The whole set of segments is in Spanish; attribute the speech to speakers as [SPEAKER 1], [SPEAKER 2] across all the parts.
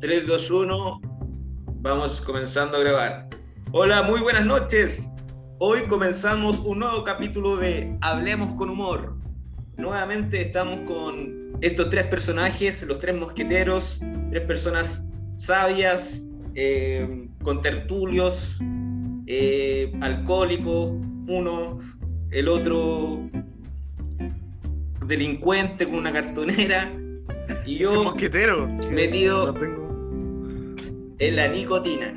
[SPEAKER 1] 3, 2, 1. Vamos comenzando a grabar. Hola, muy buenas noches. Hoy comenzamos un nuevo capítulo de Hablemos con Humor. Nuevamente estamos con estos tres personajes, los tres mosqueteros, tres personas sabias, eh, con tertulios, eh, alcohólicos, uno, el otro delincuente con una cartonera y yo
[SPEAKER 2] mosquetero
[SPEAKER 1] metido
[SPEAKER 2] no tengo...
[SPEAKER 1] en la nicotina.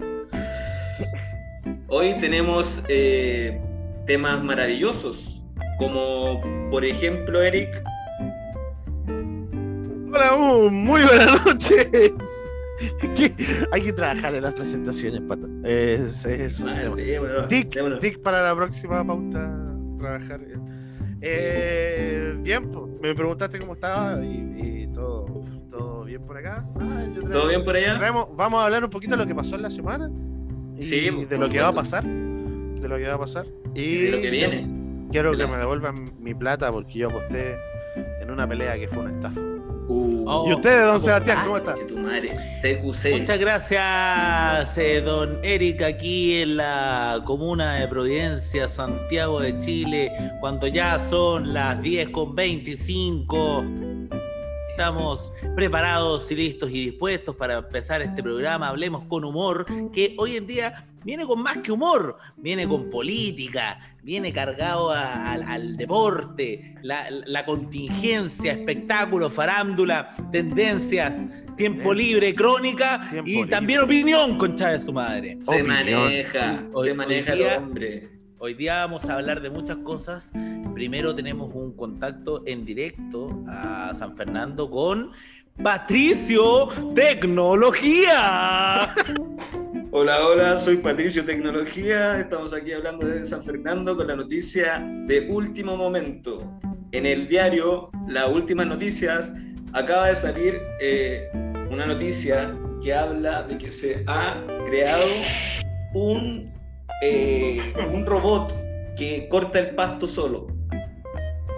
[SPEAKER 1] Hoy tenemos eh, temas maravillosos, como por ejemplo, Eric,
[SPEAKER 2] Hola, uh, muy buenas noches. ¿Qué? Hay que trabajar en las presentaciones, pato. Es, es un
[SPEAKER 1] Madre,
[SPEAKER 2] tema.
[SPEAKER 1] démonos,
[SPEAKER 2] Tic,
[SPEAKER 1] démonos.
[SPEAKER 2] tic para la próxima pauta. Trabajar. Eh, bien, me preguntaste cómo estaba y, bien por acá. Ah, yo
[SPEAKER 1] ¿Todo bien por allá?
[SPEAKER 2] traemos- vamos a hablar un poquito de lo que pasó en la semana y
[SPEAKER 1] Sí,
[SPEAKER 2] de
[SPEAKER 1] por
[SPEAKER 2] lo que va a pasar. De lo que va a pasar. Y
[SPEAKER 1] Y de lo que viene.
[SPEAKER 2] Quiero que me devuelvan mi plata porque yo aposté en una pelea que fue una estafa.
[SPEAKER 1] Uh,
[SPEAKER 3] Oh,
[SPEAKER 2] ¿Y usted, don
[SPEAKER 3] ¿cómo
[SPEAKER 2] Sebastián, cómo está?
[SPEAKER 1] che tu madre, CQC.
[SPEAKER 3] Muchas gracias, eh, don Eric, aquí en la comuna de Providencia, Santiago de Chile, cuando ya son las 10 con 25. Estamos preparados y listos y dispuestos para empezar este programa. Hablemos con humor, que hoy en día viene con más que humor, viene con política, viene cargado a- al, al deporte, la, la contingencia, espectáculos, farándula, tendencias, tiempo libre, crónica
[SPEAKER 2] Tiempo
[SPEAKER 3] y
[SPEAKER 2] libre.
[SPEAKER 3] también opinión, concha de su madre.
[SPEAKER 1] Se
[SPEAKER 2] Opinión.
[SPEAKER 1] maneja,
[SPEAKER 3] Hoy-
[SPEAKER 1] se maneja
[SPEAKER 3] hoy
[SPEAKER 1] el hombre.
[SPEAKER 3] Hoy día vamos a hablar de muchas cosas. Primero tenemos un contacto en directo a San Fernando con Patricio Tecnología.
[SPEAKER 1] Hola, hola, soy Patricio Tecnología. Estamos aquí hablando de San Fernando con la noticia de último momento. En el diario Las Últimas Noticias acaba de salir eh, una noticia que habla de que se ha creado un, eh, un robot que corta el pasto solo.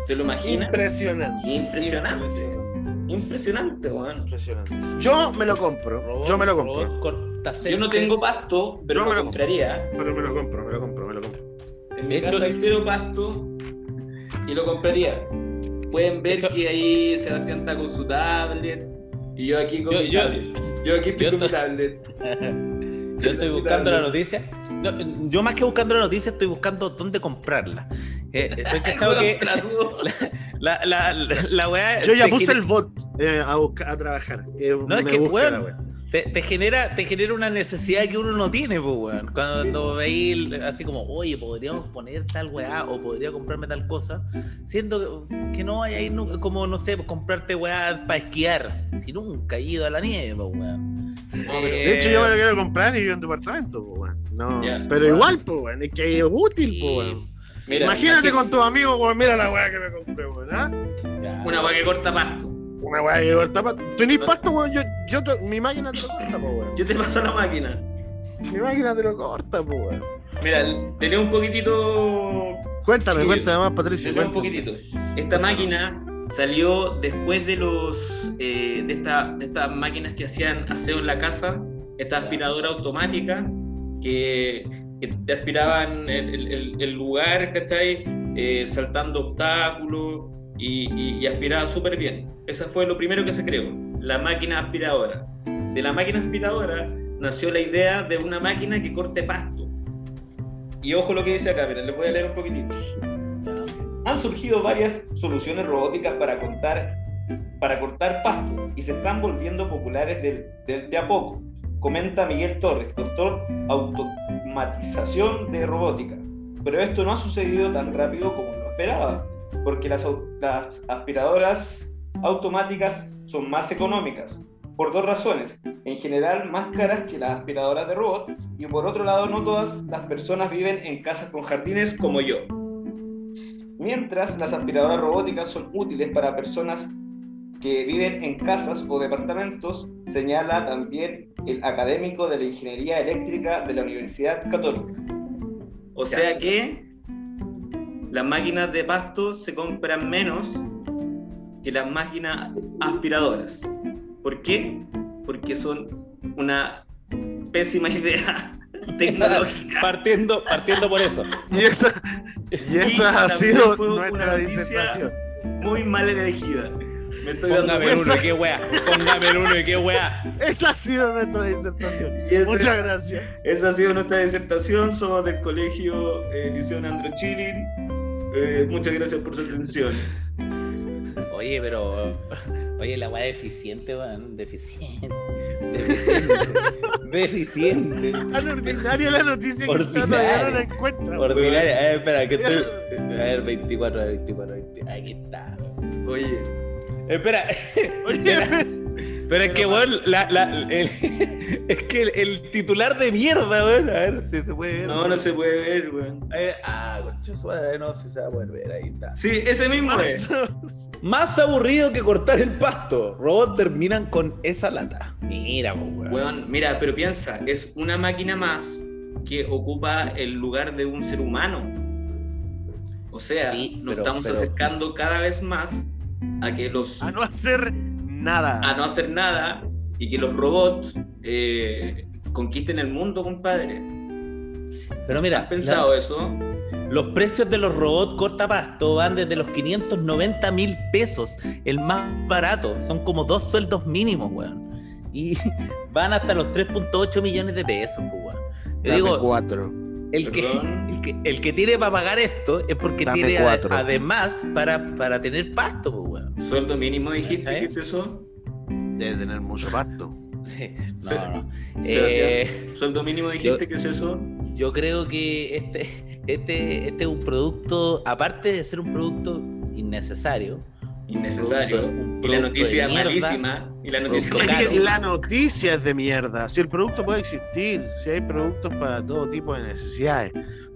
[SPEAKER 1] ¿Se lo imagina?
[SPEAKER 2] Impresionante.
[SPEAKER 1] Impresionante.
[SPEAKER 2] Impresionante.
[SPEAKER 1] Impresionante, weón.
[SPEAKER 2] Impresionante. Yo me lo compro. yo me lo compro.
[SPEAKER 3] Robot
[SPEAKER 1] Yo no tengo pasto, pero
[SPEAKER 2] Yo me
[SPEAKER 1] lo compraría.
[SPEAKER 2] Pero me lo compro, me lo compro, me lo compro.
[SPEAKER 1] En mi
[SPEAKER 3] De hecho,
[SPEAKER 1] casa hay cero pasto y lo compraría. Pueden ver que ahí Sebastián está con su tablet y yo aquí con
[SPEAKER 3] Yo-
[SPEAKER 1] mi
[SPEAKER 3] yo-
[SPEAKER 1] tablet. Yo aquí estoy
[SPEAKER 3] yo
[SPEAKER 1] con mi tablet.
[SPEAKER 3] Yo estoy buscando la noticia. No, yo más que buscando la noticia, estoy buscando dónde comprarla. Eh, estoy cachado que
[SPEAKER 1] Compra tú.
[SPEAKER 3] la, la, la, la weá
[SPEAKER 2] Yo ya puse
[SPEAKER 3] genera-
[SPEAKER 2] el bot eh, a, buscar, a trabajar. que
[SPEAKER 3] No, es que, weón, te, te genera, te genera una necesidad que uno no tiene, pues, weón. Cuando veis así como, oye, podríamos poner tal weá o podría comprarme tal cosa, siendo que, que no vaya a ir nunca, como, no sé, pues, comprarte weá para esquiar, si nunca he ido a la nieve, pues, weón.
[SPEAKER 2] De hecho, yo me lo quiero comprar y vivo en departamento, pues, weón. No, pero
[SPEAKER 3] weón.
[SPEAKER 2] igual, pues, weón. Es que es útil,
[SPEAKER 3] Sí,
[SPEAKER 2] pues, weón.
[SPEAKER 1] Mira,
[SPEAKER 2] Imagínate
[SPEAKER 3] imagínate-
[SPEAKER 2] con tus amigos, weón. Mira la weá que me compré, weón. ¿ah?
[SPEAKER 1] Una weá que corta pasto.
[SPEAKER 2] Una weá que corta pa- Tenís pasto, weón. Yo, yo, te- mi máquina te lo corta, weón.
[SPEAKER 1] Yo te paso la máquina.
[SPEAKER 2] Mi máquina te lo corta, weón.
[SPEAKER 1] Mira, te leo un poquitito
[SPEAKER 2] Cuéntame,
[SPEAKER 1] Sí,
[SPEAKER 2] cuéntame más,
[SPEAKER 1] Te
[SPEAKER 2] Patricio.
[SPEAKER 1] leo un poquitito. Esta máquina salió después de los eh, de, esta- de estas máquinas que hacían aseo en la casa, esta aspiradora automática que, que te aspiraban el, el- el- lugar, ¿cachai? Eh, saltando obstáculos y, y- y aspiraba súper bien. Esa fue lo primero que se creó, la máquina aspiradora. De la máquina aspiradora nació la idea de una máquina que corte pasto. Y ojo lo que dice acá, miren, les voy a leer un poquitito. Han surgido varias soluciones robóticas para, contar, para cortar pasto y se están volviendo populares de, de- de a poco, comenta Miguel Torres, doctor automatización de robótica. Pero esto no ha sucedido tan rápido como lo esperaba, porque las, las aspiradoras automáticas son más económicas, por dos razones. En general, más caras que las aspiradoras de robot, y por otro lado, no todas las personas viven en casas con jardines como yo. Mientras las aspiradoras robóticas son útiles para personas que viven en casas o departamentos, señala también el académico de la Ingeniería Eléctrica de la Universidad Católica. O sea que las máquinas de pasto se compran menos que las máquinas aspiradoras. ¿Por qué? porque son una pésima idea tecnológica.
[SPEAKER 3] partiendo, partiendo por eso.
[SPEAKER 2] Y esa, y esa ha sido nuestra disertación.
[SPEAKER 1] Muy mal elegida. Me estoy dando
[SPEAKER 3] Póngame el uno y qué weá. Póngame el uno y qué weá.
[SPEAKER 2] Esa ha sido nuestra disertación.
[SPEAKER 1] Ese-
[SPEAKER 2] Muchas gracias.
[SPEAKER 1] Esa ha sido nuestra disertación. Somos del colegio eh, Liceo Andro Chilin. Eh, muchas gracias por su atención.
[SPEAKER 3] Oye, pero. Oye, la weá deficiente, weón. Deficiente. Deficiente. Deficiente.
[SPEAKER 2] Tan ordinaria la noticia que
[SPEAKER 3] Ordinaria.
[SPEAKER 2] todavía no la encuentra.
[SPEAKER 3] Ordinaria. A ver, espera, que estoy. A ver, 24, 24, 20. Aquí está.
[SPEAKER 1] Oye,
[SPEAKER 3] Espera,
[SPEAKER 2] Oye,
[SPEAKER 3] pero es que, weón, la, la, el- es que el, el titular de mierda, weón. A ver si se puede ver.
[SPEAKER 1] no, no se puede ver, weón.
[SPEAKER 3] Ver, ah, concha suave, no si se va a poder ver, ahí está.
[SPEAKER 1] Sí, ese mismo es.
[SPEAKER 3] Más aburrido que cortar el pasto. Robots terminan con esa lata. Mira, weón.
[SPEAKER 1] Weón, mira, pero piensa, es una máquina más que ocupa el lugar de un ser humano. O sea,
[SPEAKER 3] Sí,
[SPEAKER 1] nos
[SPEAKER 3] pero-
[SPEAKER 1] estamos
[SPEAKER 3] pero-
[SPEAKER 1] acercando cada vez más a que los
[SPEAKER 2] a no hacer nada.
[SPEAKER 1] a no hacer nada y que los robots eh, conquisten el mundo, compadre.
[SPEAKER 3] Pero mira,
[SPEAKER 1] ¿Has pensado eso?
[SPEAKER 3] los precios de los robots cortapasto van desde los 590 mil pesos, el más barato. Son como dos sueldos mínimos, weón. Y van hasta los 3.8 millones de pesos, pues, weón. Yo
[SPEAKER 2] Dame
[SPEAKER 3] digo,
[SPEAKER 2] cuatro.
[SPEAKER 3] El que, el, que, el que tiene para pagar esto es porque
[SPEAKER 2] Dame
[SPEAKER 3] tiene a- además para, para tener pasto, pues, weón.
[SPEAKER 1] Sueldo mínimo dijiste que es eso.
[SPEAKER 2] Debe tener mucho pasto.
[SPEAKER 3] Sí. No, Eh,
[SPEAKER 1] Sueldo mínimo dijiste
[SPEAKER 3] yo-
[SPEAKER 1] que es eso.
[SPEAKER 3] yo creo que este, este, este es un producto, aparte de ser un producto innecesario,
[SPEAKER 1] Innecesario.
[SPEAKER 3] Un producto- un
[SPEAKER 1] y la noticia
[SPEAKER 3] de
[SPEAKER 1] malísima. Y la noticia
[SPEAKER 2] Es que la noticia es de mierda. Si el producto puede existir, si hay productos para todo tipo de necesidades.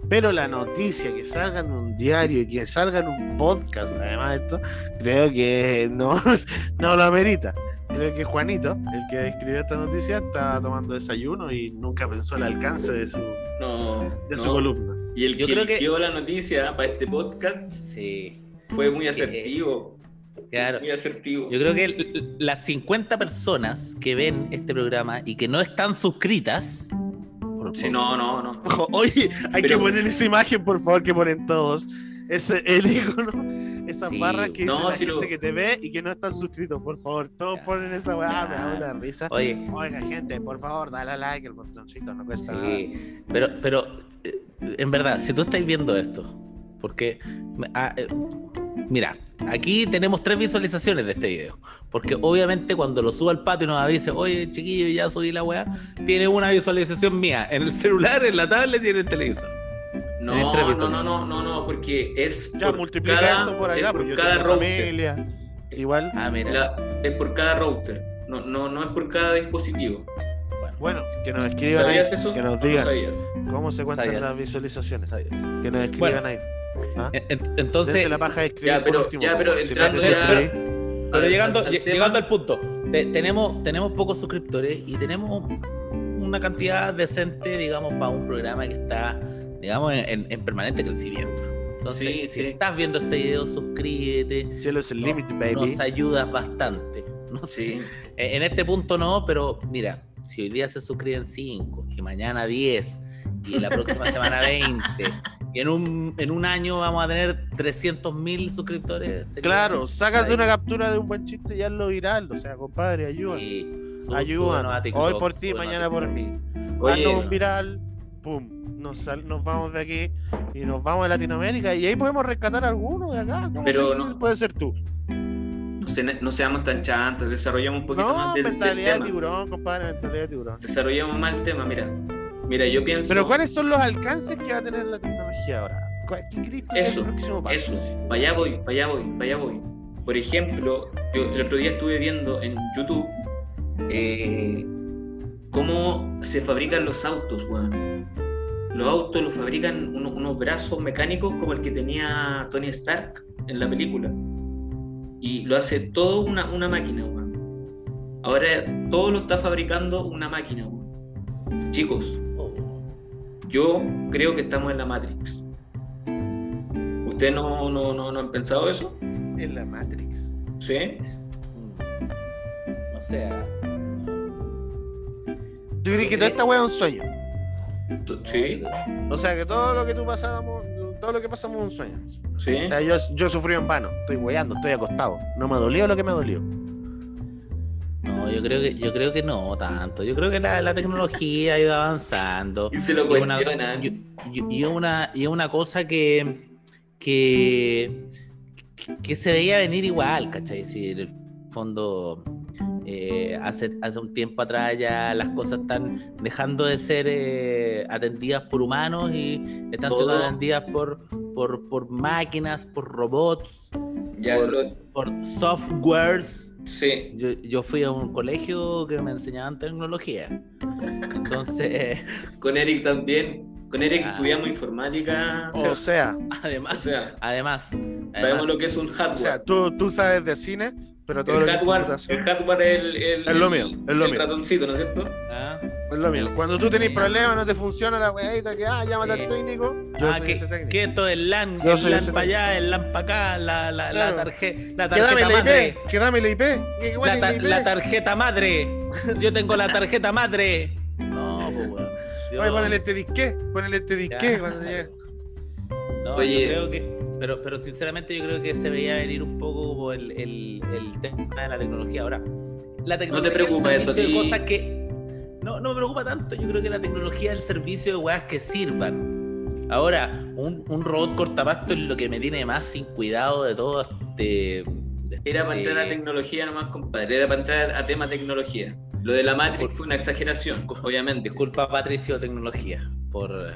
[SPEAKER 2] Pero la noticia que salga en un diario y que salga en un podcast, además de esto, creo que no, no lo amerita. Creo que Juanito, el que escribió esta noticia, está tomando desayuno y nunca pensó el alcance de su,
[SPEAKER 1] No,
[SPEAKER 2] de su
[SPEAKER 1] no.
[SPEAKER 2] columna.
[SPEAKER 1] Y el
[SPEAKER 3] Yo
[SPEAKER 1] que
[SPEAKER 3] creo que-
[SPEAKER 1] eligió la noticia para este podcast
[SPEAKER 3] sí,
[SPEAKER 1] fue muy asertivo.
[SPEAKER 3] Claro.
[SPEAKER 1] Muy asertivo.
[SPEAKER 3] Yo creo que las 50 personas que ven este programa y que no están suscritas,
[SPEAKER 2] Por
[SPEAKER 1] Sí, no, no, no.
[SPEAKER 2] Ojo, Oye, hay
[SPEAKER 1] Pero-
[SPEAKER 2] que poner esa imagen, por favor, que ponen todos. Ese, el icono, esas
[SPEAKER 3] Sí,
[SPEAKER 2] barras que
[SPEAKER 1] no,
[SPEAKER 2] dice la gente
[SPEAKER 1] lo-
[SPEAKER 2] que te ve y que no están suscritos, por favor. Todos
[SPEAKER 3] Ya,
[SPEAKER 2] ponen esa weá, me da una risa.
[SPEAKER 3] oye,
[SPEAKER 2] Oiga, gente, por favor, dale a like, el botoncito, no cuesta nada.
[SPEAKER 3] sí, pero, pero eh, en verdad, si tú estás viendo esto, porque, ah, eh, mira, aquí tenemos tres visualizaciones de este video, porque obviamente cuando lo subo al patio y nos avise, oye, chiquillo, ya subí la weá, tiene una visualización mía en el celular, en la tablet y en el televisor.
[SPEAKER 1] No, no, no, no, no, no, porque es
[SPEAKER 2] Ya
[SPEAKER 1] por
[SPEAKER 2] multiplica
[SPEAKER 1] cada,
[SPEAKER 2] eso por
[SPEAKER 1] es
[SPEAKER 2] acá,
[SPEAKER 1] por
[SPEAKER 2] yo
[SPEAKER 1] cada router.
[SPEAKER 2] familia. Igual,
[SPEAKER 3] Ah, mira.
[SPEAKER 1] La- es por cada router. No, no, no es por cada dispositivo.
[SPEAKER 2] bueno, que nos escriban ahí,
[SPEAKER 1] ¿Sabías eso?
[SPEAKER 2] que nos
[SPEAKER 1] ¿O no
[SPEAKER 2] digan
[SPEAKER 1] sabías?
[SPEAKER 2] cómo se cuentan
[SPEAKER 3] Sabías.
[SPEAKER 2] las visualizaciones.
[SPEAKER 3] Sabes.
[SPEAKER 2] Que nos escriban
[SPEAKER 3] Bueno,
[SPEAKER 2] ahí. ¿Ah?
[SPEAKER 3] En- en- Entonces,
[SPEAKER 2] Dense la paja de escribir
[SPEAKER 1] Ya, pero-
[SPEAKER 2] último.
[SPEAKER 1] ya, entrando
[SPEAKER 3] ya- Pero
[SPEAKER 1] Al-
[SPEAKER 3] llegando,
[SPEAKER 1] al-
[SPEAKER 3] llegando al punto, te- tenemos, tenemos pocos suscriptores y tenemos una cantidad decente, digamos, para un programa que está, digamos, en, en- en permanente crecimiento. Entonces,
[SPEAKER 1] Sí,
[SPEAKER 3] si
[SPEAKER 1] sí.
[SPEAKER 3] estás viendo este video, suscríbete,
[SPEAKER 2] Cielo es el
[SPEAKER 3] No,
[SPEAKER 2] límite, baby.
[SPEAKER 3] nos ayudas bastante. No sé,
[SPEAKER 1] Sí.
[SPEAKER 3] En en este punto no, pero mira, si hoy día se suscriben 5 y mañana 10 y la próxima semana 20 y en un, en un año vamos a tener 300 mil suscriptores. sería-
[SPEAKER 2] Claro, sácate una captura de un buen chiste y hazlo viral. O sea, compadre, ayuda.
[SPEAKER 3] Sí, sub-
[SPEAKER 2] Ayudan.
[SPEAKER 3] súbenos a TikTok,
[SPEAKER 2] Hoy por ti, mañana por mí.
[SPEAKER 1] Oye,
[SPEAKER 2] un viral, pum. Nos, sal- nos vamos de aquí y nos vamos a Latinoamérica y ahí podemos rescatar a alguno de acá.
[SPEAKER 1] Pero no-
[SPEAKER 2] puede ser tú.
[SPEAKER 1] no, se- no seamos tan chantos, desarrollemos un poquito
[SPEAKER 2] No,
[SPEAKER 1] más del, del
[SPEAKER 2] mentalidad de
[SPEAKER 1] tema.
[SPEAKER 2] tiburón, compadre, mentalidad de tiburón.
[SPEAKER 1] Desarrollemos más el tema, mira. Mira, yo pienso.
[SPEAKER 2] Pero ¿cuáles son los alcances que va a tener la tecnología ahora? ¿Cuál- ¿Qué crees que es el próximo paso?
[SPEAKER 1] Eso, para allá voy, para allá voy, para allá voy. Por ejemplo, yo el otro día estuve viendo en YouTube eh, cómo se fabrican los autos, weón. Los autos los fabrican uno- unos brazos mecánicos como el que tenía Tony Stark en la película. Y lo hace todo una, una máquina, weón. Ahora todo lo está fabricando una máquina, weón. Chicos, yo creo que estamos en la Matrix. ¿Ustedes no, no, no, no han pensado eso?
[SPEAKER 2] En la Matrix.
[SPEAKER 1] ¿Sí?
[SPEAKER 3] mm. No sé. ah, no.
[SPEAKER 2] ¿Tú crees que toda esta weá es un sueño?
[SPEAKER 1] Tú- Sí,
[SPEAKER 2] O sea, que todo lo que tú pasamos, todo lo que pasamos es un sueño.
[SPEAKER 1] sí.
[SPEAKER 2] O sea, yo, yo sufrí en vano. Estoy weando, estoy acostado. No me ha dolido lo que me dolió.
[SPEAKER 3] No, yo creo que, yo creo que no tanto. Yo creo que la, la tecnología ha ido avanzando.
[SPEAKER 1] Y se lo
[SPEAKER 3] Y es una,
[SPEAKER 1] cuestionan.
[SPEAKER 3] y- es una, y es una cosa que, que, que se veía venir igual, ¿cachai? Si en el fondo eh, hace, hace un tiempo atrás ya las cosas están dejando de ser eh, atendidas por humanos y están siendo atendidas por, por, por máquinas, por robots,
[SPEAKER 1] Ya
[SPEAKER 3] por,
[SPEAKER 1] lo-
[SPEAKER 3] por softwares.
[SPEAKER 1] Sí.
[SPEAKER 3] Yo, yo fui a un colegio que me enseñaban tecnología. Entonces,
[SPEAKER 1] Con Eric también. Con Eric
[SPEAKER 3] Ah.
[SPEAKER 1] estudiamos informática. o
[SPEAKER 2] O
[SPEAKER 1] sea,
[SPEAKER 2] sea,
[SPEAKER 3] además,
[SPEAKER 1] o sea,
[SPEAKER 3] además,
[SPEAKER 1] sabemos
[SPEAKER 3] además,
[SPEAKER 1] lo que es un hardware.
[SPEAKER 2] o sea tú, tú sabes de cine, pero todo
[SPEAKER 1] el
[SPEAKER 2] lo que es
[SPEAKER 1] hardware,
[SPEAKER 2] computación
[SPEAKER 1] el hardware es el, el-
[SPEAKER 2] Es lo mío, es lo
[SPEAKER 1] el
[SPEAKER 2] mío.
[SPEAKER 1] ratoncito, ¿no es cierto?
[SPEAKER 3] ¿ah?
[SPEAKER 2] Es lo mismo. Cuando tú tenés problemas, no te funciona la weadita que, ah, llámate
[SPEAKER 3] Sí.
[SPEAKER 2] al técnico. Yo
[SPEAKER 3] Ah,
[SPEAKER 2] soy
[SPEAKER 3] que,
[SPEAKER 2] ese técnico.
[SPEAKER 3] que esto es LAN,
[SPEAKER 2] Yo
[SPEAKER 3] el
[SPEAKER 2] soy
[SPEAKER 3] LAN para allá, el LAN para acá, la, la,
[SPEAKER 2] Claro.
[SPEAKER 3] la, tarje- la
[SPEAKER 2] Que dame
[SPEAKER 3] tarjeta
[SPEAKER 2] la
[SPEAKER 3] madre.
[SPEAKER 2] IP, que dame la IP.
[SPEAKER 3] La,
[SPEAKER 2] es
[SPEAKER 3] ta-
[SPEAKER 2] la IP.
[SPEAKER 3] la tarjeta madre. Yo tengo la tarjeta madre. No, pues weón.
[SPEAKER 2] Oye, ponele este disque, ponele este disque cuando llegue.
[SPEAKER 3] No,
[SPEAKER 1] Oye.
[SPEAKER 3] yo creo que, pero, pero sinceramente yo creo que se veía venir un poco como el, el, el tema de la tecnología. Ahora, la tecnología.
[SPEAKER 1] preocupa
[SPEAKER 3] es
[SPEAKER 1] eso a
[SPEAKER 3] servicio de cosas que no, no me preocupa tanto. Yo creo que la tecnología es el servicio de weas que sirvan. Ahora, un, un robot cortapasto es lo que me tiene más sin cuidado de todo este. de
[SPEAKER 1] Era para
[SPEAKER 3] este-
[SPEAKER 1] entrar a tecnología nomás, compadre. Era para entrar a tema tecnología. Lo de la Matrix fue una exageración, obviamente.
[SPEAKER 3] Disculpa, Patricio Tecnología, por,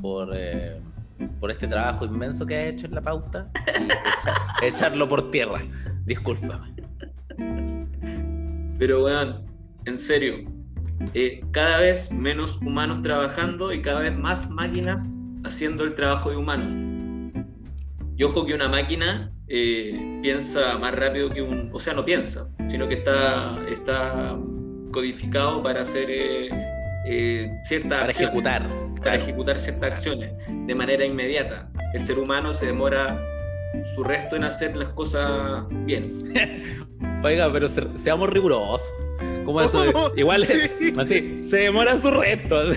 [SPEAKER 3] por, eh, por este trabajo inmenso que has hecho en la pauta y echa- echarlo por tierra. Discúlpame.
[SPEAKER 1] Pero, weón, en serio, eh, cada vez menos humanos trabajando y cada vez más máquinas haciendo el trabajo de humanos. Y ojo que una máquina eh, piensa más rápido que un... O sea, no piensa, sino que está, está codificado para hacer eh, eh, ciertas
[SPEAKER 3] Para
[SPEAKER 1] acciones,
[SPEAKER 3] ejecutar.
[SPEAKER 1] para
[SPEAKER 3] claro.
[SPEAKER 1] ejecutar ciertas acciones de manera inmediata. El ser humano se demora su resto en hacer las cosas bien.
[SPEAKER 3] Oiga, pero se- seamos rigurosos. Como eso, de- igual
[SPEAKER 2] Sí.
[SPEAKER 3] así, se demora su resto.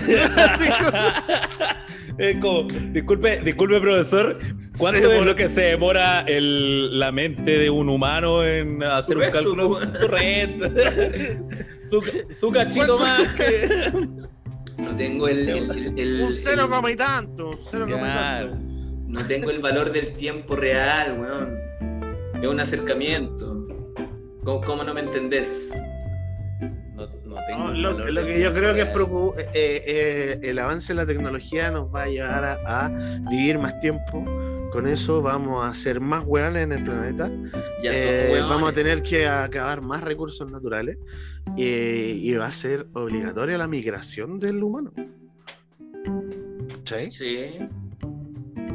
[SPEAKER 3] Es como, disculpe, disculpe profesor, ¿cuánto es lo que se demora el- la mente de un humano en hacer un
[SPEAKER 1] resto,
[SPEAKER 3] cálculo?
[SPEAKER 1] pues.
[SPEAKER 3] Su resto. su, su cachito más que...
[SPEAKER 1] No tengo el, el- el- el-
[SPEAKER 2] Un cero coma y tanto, un cero coma y tanto.
[SPEAKER 1] no tengo el valor del tiempo real, weón. Es un acercamiento. ¿Cómo, cómo no me entendés?
[SPEAKER 3] No, no tengo
[SPEAKER 2] No,
[SPEAKER 3] el
[SPEAKER 2] lo, que yo creo que es preocu- eh, eh, el avance de la tecnología nos va a llevar a, a vivir más tiempo. Con eso vamos a ser más hueones en el planeta. Eh, vamos a tener que acabar más recursos naturales. eh, y va a ser obligatoria la migración del humano. ¿Cachai?
[SPEAKER 1] Sí.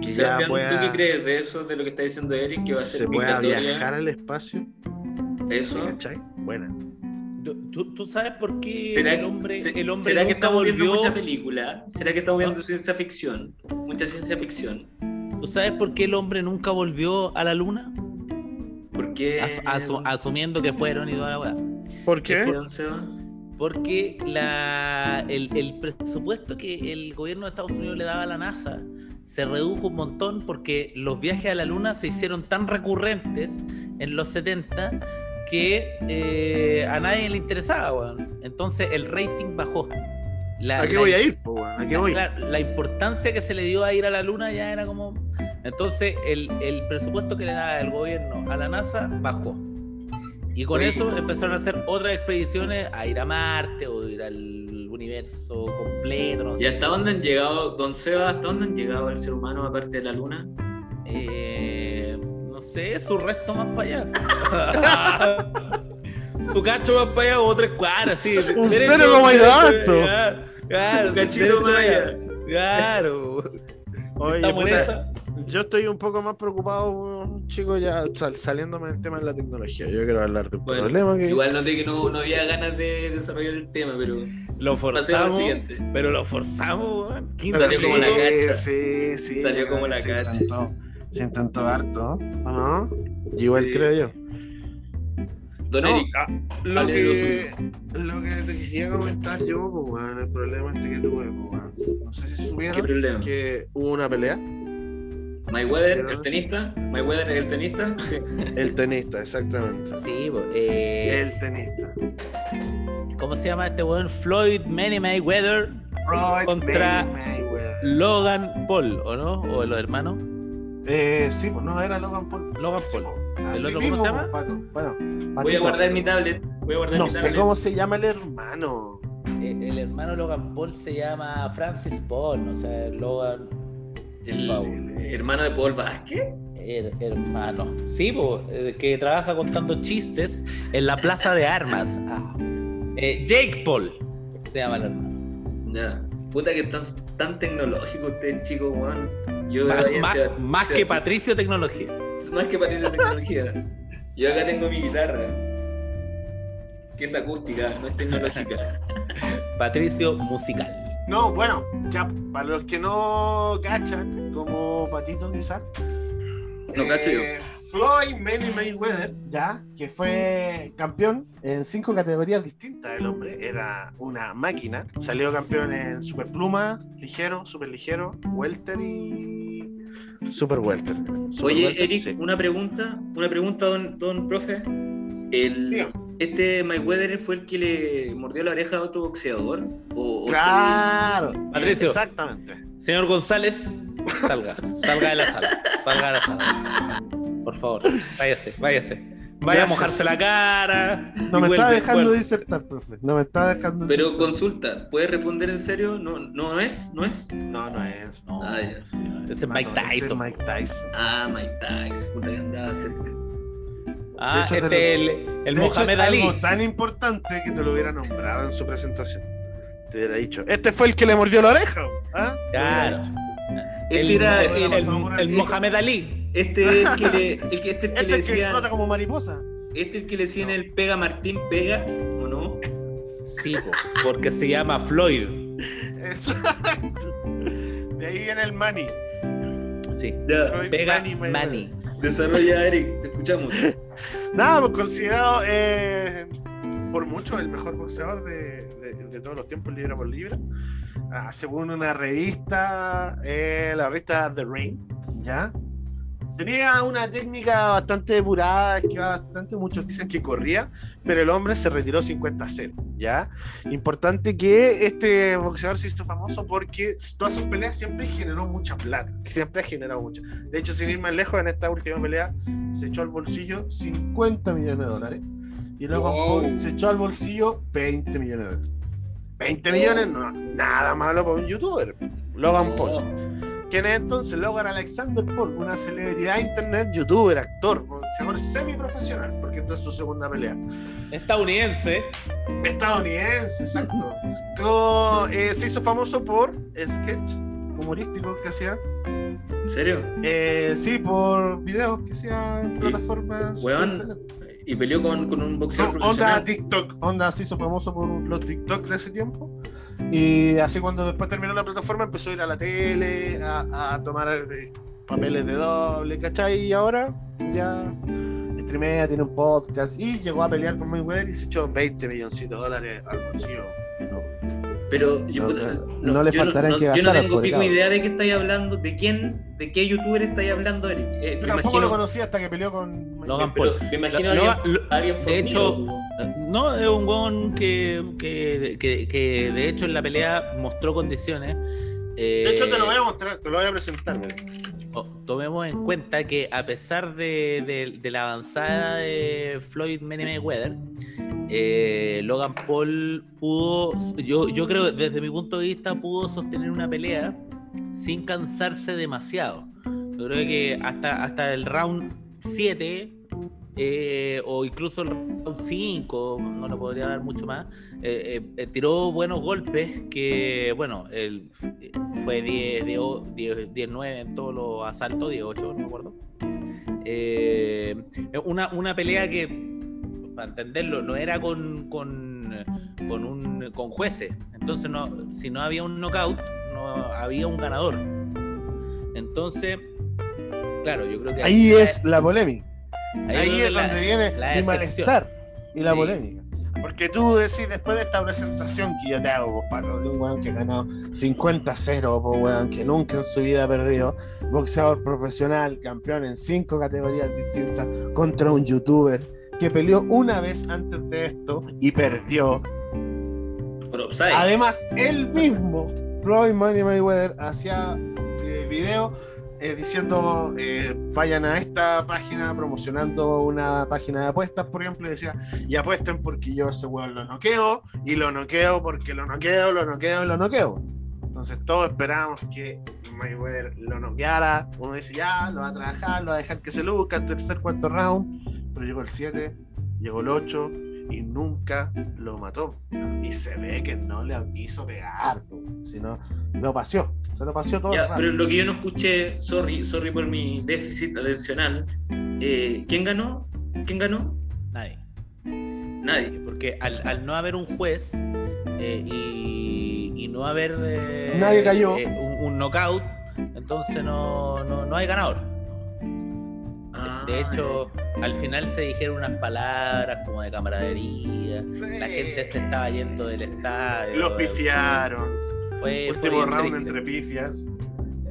[SPEAKER 2] Que
[SPEAKER 1] Sebastián,
[SPEAKER 2] ya pueda-
[SPEAKER 1] ¿Tú qué crees de eso, de lo que está diciendo Eric, que va a ser
[SPEAKER 2] se pueda viajar al espacio.
[SPEAKER 1] Eso.
[SPEAKER 2] ¿Cachai? Buena.
[SPEAKER 3] ¿Tú, tú, sabes por qué
[SPEAKER 1] ¿Será,
[SPEAKER 3] el hombre,
[SPEAKER 1] se-
[SPEAKER 3] el hombre
[SPEAKER 1] ¿será que
[SPEAKER 3] nunca
[SPEAKER 1] estamos viendo
[SPEAKER 3] volvió?
[SPEAKER 1] mucha película? ¿Será que estamos viendo ciencia ficción? Mucha ciencia ficción.
[SPEAKER 3] ¿Tú sabes por qué el hombre nunca volvió a la luna?
[SPEAKER 1] Porque.
[SPEAKER 3] As- asu- asumiendo que fueron y toda la weá.
[SPEAKER 2] ¿Por qué?
[SPEAKER 3] Porque la, el, el presupuesto que el gobierno de Estados Unidos le daba a la NASA se redujo un montón porque los viajes a la luna se hicieron tan recurrentes en los 70 que eh, a nadie le interesaba, weón. Entonces el rating bajó. La-
[SPEAKER 2] ¿A qué
[SPEAKER 3] la-
[SPEAKER 2] voy a ir? po, weón? ¿A qué voy?
[SPEAKER 3] la, la importancia que se le dio a ir a la luna ya era como... Entonces el, el presupuesto que le daba el gobierno a la NASA bajó. Y con
[SPEAKER 1] Oye.
[SPEAKER 3] eso empezaron a hacer otras expediciones a ir a Marte o ir al universo completo, no
[SPEAKER 1] ¿Y
[SPEAKER 3] sé.
[SPEAKER 1] hasta dónde han llegado, don Seba, hasta dónde han llegado el ser humano aparte de la luna?
[SPEAKER 3] Eh, sé, su resto más para allá. su cacho más para allá o tres cuadras, sí.
[SPEAKER 2] Un cero como hay tanto.
[SPEAKER 3] Claro,
[SPEAKER 1] Un cachito más
[SPEAKER 3] allá.
[SPEAKER 1] allá.
[SPEAKER 3] Claro.
[SPEAKER 2] Oye, puta, yo estoy un poco más preocupado, weón, chicos, ya sal- saliéndome del tema de la tecnología. Yo quiero hablar de un
[SPEAKER 1] Bueno,
[SPEAKER 2] problema que.
[SPEAKER 1] Igual noté que no, no había ganas de desarrollar el tema, pero
[SPEAKER 3] Lo forzamos, pero lo forzamos, weón. 15
[SPEAKER 2] Pero
[SPEAKER 1] salió
[SPEAKER 2] sí,
[SPEAKER 1] como la cacha.
[SPEAKER 2] sí, sí.
[SPEAKER 1] Salió como la cacha.
[SPEAKER 2] Se intentó harto, ¿o ¿no? Igual
[SPEAKER 1] Sí.
[SPEAKER 2] creo yo.
[SPEAKER 1] Don
[SPEAKER 2] No,
[SPEAKER 1] Eric,
[SPEAKER 2] ah, lo, que, lo que te quería comentar yo, pues, weón, el problema este que tuve, pues. No sé si
[SPEAKER 1] ¿qué
[SPEAKER 2] supieron que hubo una pelea.
[SPEAKER 1] Mayweather, el tenista. Mayweather, el tenista. Sí.
[SPEAKER 2] El tenista, exactamente.
[SPEAKER 3] Sí, eh,
[SPEAKER 2] El tenista.
[SPEAKER 3] ¿cómo se llama este weón? Floyd Manny Mayweather,
[SPEAKER 2] Floyd
[SPEAKER 3] Contra-
[SPEAKER 2] Manny Mayweather.
[SPEAKER 3] Logan Paul, ¿o no? ¿O los hermanos?
[SPEAKER 2] Eh, sí, pues no era Logan Paul.
[SPEAKER 3] Logan
[SPEAKER 2] Sí,
[SPEAKER 3] Paul.
[SPEAKER 2] pues,
[SPEAKER 3] ¿El otro cómo se llama?
[SPEAKER 2] Pato. Bueno,
[SPEAKER 1] Voy a guardar mi tablet. Voy a guardar
[SPEAKER 2] No
[SPEAKER 1] mi
[SPEAKER 2] sé
[SPEAKER 1] tablet.
[SPEAKER 2] cómo se llama el hermano.
[SPEAKER 3] Eh, el hermano Logan Paul se llama Francis Paul, o sea, Logan
[SPEAKER 1] El,
[SPEAKER 3] Paul.
[SPEAKER 1] el hermano de Paul Vázquez.
[SPEAKER 3] her- hermano. Sí, po, eh, que trabaja contando chistes en la plaza de armas. Ah. Eh, Jake Paul se llama el hermano.
[SPEAKER 1] Ya. Puta que tan, tan tecnológico usted, chico, weón. Yo
[SPEAKER 3] Más, que Patricio Tecnología.
[SPEAKER 1] Más que Patricio Tecnología. Yo acá tengo mi guitarra. Que es acústica, no es tecnológica.
[SPEAKER 3] Patricio Musical.
[SPEAKER 2] No, bueno, ya para los que no cachan, como Patito quizás.
[SPEAKER 1] No cacho yo.
[SPEAKER 2] Floyd Manny Mayweather, ya, que fue campeón en cinco categorías distintas. El hombre era una máquina. Salió campeón en superpluma, ligero, super ligero, welter y super welter. Super
[SPEAKER 1] Oye,
[SPEAKER 2] welter,
[SPEAKER 1] Eric,
[SPEAKER 2] sí.
[SPEAKER 1] una pregunta, una pregunta, don, don profe. El. ¿Este Mayweather fue el que le mordió la oreja a otro boxeador? ¿O, o
[SPEAKER 2] Claro,
[SPEAKER 3] Patricio.
[SPEAKER 2] exactamente.
[SPEAKER 3] Señor González, salga. Salga de la sala. Salga de la sala. Por favor, váyase, váyase. Vaya a mojarse la cara.
[SPEAKER 2] No me
[SPEAKER 3] vuelve,
[SPEAKER 2] está dejando disertar, profe. No me está dejando
[SPEAKER 1] Pero
[SPEAKER 2] disertar.
[SPEAKER 1] consulta, ¿puede responder en serio? ¿No, no es? ¿No es?
[SPEAKER 2] No, no es.
[SPEAKER 3] No,
[SPEAKER 1] Ah, ya.
[SPEAKER 3] sí, ese es Mike
[SPEAKER 2] Mano, ese es
[SPEAKER 3] Tyson.
[SPEAKER 2] Mike Tyson.
[SPEAKER 1] Ah, Mike Tyson, puta que andaba cerca.
[SPEAKER 3] Ah,
[SPEAKER 2] hecho,
[SPEAKER 3] este
[SPEAKER 2] te
[SPEAKER 3] el,
[SPEAKER 2] lo-
[SPEAKER 3] el
[SPEAKER 2] De hecho,
[SPEAKER 3] Mohamed
[SPEAKER 2] es
[SPEAKER 3] Ali.
[SPEAKER 2] algo tan importante que te lo hubiera nombrado en su presentación. Te hubiera dicho, este fue el que le mordió la oreja. ¿ah?
[SPEAKER 3] Claro.
[SPEAKER 1] Este
[SPEAKER 3] El,
[SPEAKER 1] era
[SPEAKER 3] el,
[SPEAKER 1] el-
[SPEAKER 3] el- el Mohamed Ali.
[SPEAKER 1] Este es el que le, el que, este es el que
[SPEAKER 2] Este
[SPEAKER 1] le
[SPEAKER 2] que flota como mariposa.
[SPEAKER 1] este es el que le decían el pega Martín pega, ¿o no?
[SPEAKER 3] Sí, po, porque se llama Floyd.
[SPEAKER 2] Exacto. De ahí viene el money.
[SPEAKER 3] Sí.
[SPEAKER 1] Ya,
[SPEAKER 2] Floyd
[SPEAKER 3] Pega
[SPEAKER 2] Manny Mayweather.
[SPEAKER 3] Manny.
[SPEAKER 1] desarrolla Eric, te escuchamos.
[SPEAKER 2] Nada, pues considerado eh, por mucho el mejor boxeador de, de- de todos los tiempos, libra por libra. Ah, según una revista, eh, la revista The Ring, ¿ya? Tenía una técnica bastante depurada, que bastante, muchos dicen que corría, pero el hombre se retiró 50-0, ¿ya? Importante que este boxeador se hizo famoso porque todas sus peleas siempre generó mucha plata, siempre ha generado mucha. De hecho, sin ir más lejos, en esta última pelea se echó al bolsillo 50 millones de dólares y luego
[SPEAKER 1] Wow.
[SPEAKER 2] se echó al bolsillo 20 millones de dólares. 20 millones, no, nada malo para un youtuber. Logan Paul. ¿Quién es entonces? Logan Alexander Paul, una celebridad de internet, youtuber, actor, boxeador semiprofesional, porque esta es su segunda pelea.
[SPEAKER 3] Estadounidense.
[SPEAKER 2] Estadounidense, exacto. Co- eh, se hizo famoso por sketch humorísticos que hacía.
[SPEAKER 1] ¿En serio?
[SPEAKER 2] Eh, sí, por videos que hacía en plataformas.
[SPEAKER 1] Weón. Y peleó con, con un
[SPEAKER 2] No,
[SPEAKER 1] boxeador
[SPEAKER 2] onda
[SPEAKER 1] profesional.
[SPEAKER 2] TikTok. Onda se hizo famoso por los TikTok de ese tiempo. Y así cuando después terminó la plataforma empezó a ir a la tele, a, a tomar eh, papeles de doble, ¿cachai? Y ahora ya streamea, tiene un podcast y llegó a pelear con Mayweather y se echó 20 milloncitos de dólares al bolsillo. No,
[SPEAKER 1] Pero yo,
[SPEAKER 2] No,
[SPEAKER 1] puta,
[SPEAKER 2] no le
[SPEAKER 1] yo
[SPEAKER 2] faltará
[SPEAKER 1] no,
[SPEAKER 2] que
[SPEAKER 1] yo no tengo pico idea de qué estáis hablando, de quién, de qué youtuber estáis hablando, Eric. Eh,
[SPEAKER 2] Yo
[SPEAKER 1] me
[SPEAKER 2] tampoco lo
[SPEAKER 1] imagino,
[SPEAKER 2] conocí hasta que peleó con
[SPEAKER 3] Logan
[SPEAKER 1] pero
[SPEAKER 3] Paul.
[SPEAKER 1] me imagino
[SPEAKER 3] Lo-
[SPEAKER 1] a alguien, a alguien
[SPEAKER 3] de hecho, No, es un weón que, que, que, que de hecho en la pelea mostró condiciones. eh,
[SPEAKER 2] De hecho, te lo voy a mostrar, te lo voy a presentar. mira.
[SPEAKER 3] Tomemos en cuenta que a pesar de la avanzada de Floyd Mayweather, eh, Logan Paul pudo, yo, yo creo desde mi punto de vista, pudo sostener una pelea sin cansarse demasiado. Yo creo que hasta, hasta el round 7 eh, o incluso el round 5, no le podría dar mucho más, eh, eh, eh, tiró buenos golpes que, bueno, el, fue 10, 10, 10, 10, 9 en todos los asaltos, 18, no me acuerdo. Una, una pelea que, para entenderlo, no era con, con, con, un, con jueces. Entonces, no, si no había un knockout, no había un ganador. Entonces, claro, yo creo que
[SPEAKER 2] Ahí es la polémica.
[SPEAKER 3] Ahí
[SPEAKER 2] Ahí es
[SPEAKER 3] que la-
[SPEAKER 2] donde viene
[SPEAKER 3] la
[SPEAKER 2] mi malestar. y la
[SPEAKER 3] Sí.
[SPEAKER 2] polémica. Porque tú decís después de esta presentación que yo te hago, pato, de un weón que ganó 50-0, pues, weón, que nunca en su vida ha perdido, boxeador profesional, campeón en cinco categorías distintas, contra un youtuber que peleó una vez antes de esto y perdió. Además, él mismo, Floyd Money Mayweather, hacía eh, video eh, diciendo eh, vayan a esta página promocionando una página de apuestas, por ejemplo, y decía, y apuesten porque yo ese weón lo noqueo, y lo noqueo porque lo noqueo, lo noqueo y lo noqueo. Entonces todos esperábamos que Mayweather lo noqueara. Uno dice, ya, lo va a trabajar, lo va a dejar que se luzca tercer, cuarto round. Pero llegó el 7, llegó el 8 y nunca lo mató. Y se ve que no le quiso pegar, sino lo paseó. Se lo paseó todo. el
[SPEAKER 1] Ya, pero lo que yo no escuché, sorry, sorry por mi déficit atencional. eh, ¿Quién ganó? ¿Quién ganó?
[SPEAKER 3] Nadie.
[SPEAKER 1] Nadie.
[SPEAKER 3] Porque al, al no haber un juez eh, y, y no haber eh,
[SPEAKER 2] Nadie cayó.
[SPEAKER 3] eh, un, un knockout, entonces no, no, no hay ganador.
[SPEAKER 1] Ah,
[SPEAKER 3] De hecho, al final se dijeron unas palabras como de camaradería.
[SPEAKER 2] Sí.
[SPEAKER 3] La gente se estaba yendo del estadio.
[SPEAKER 2] Los pifiaron.
[SPEAKER 3] Fue,
[SPEAKER 2] Último round
[SPEAKER 3] triste.
[SPEAKER 2] entre pifias.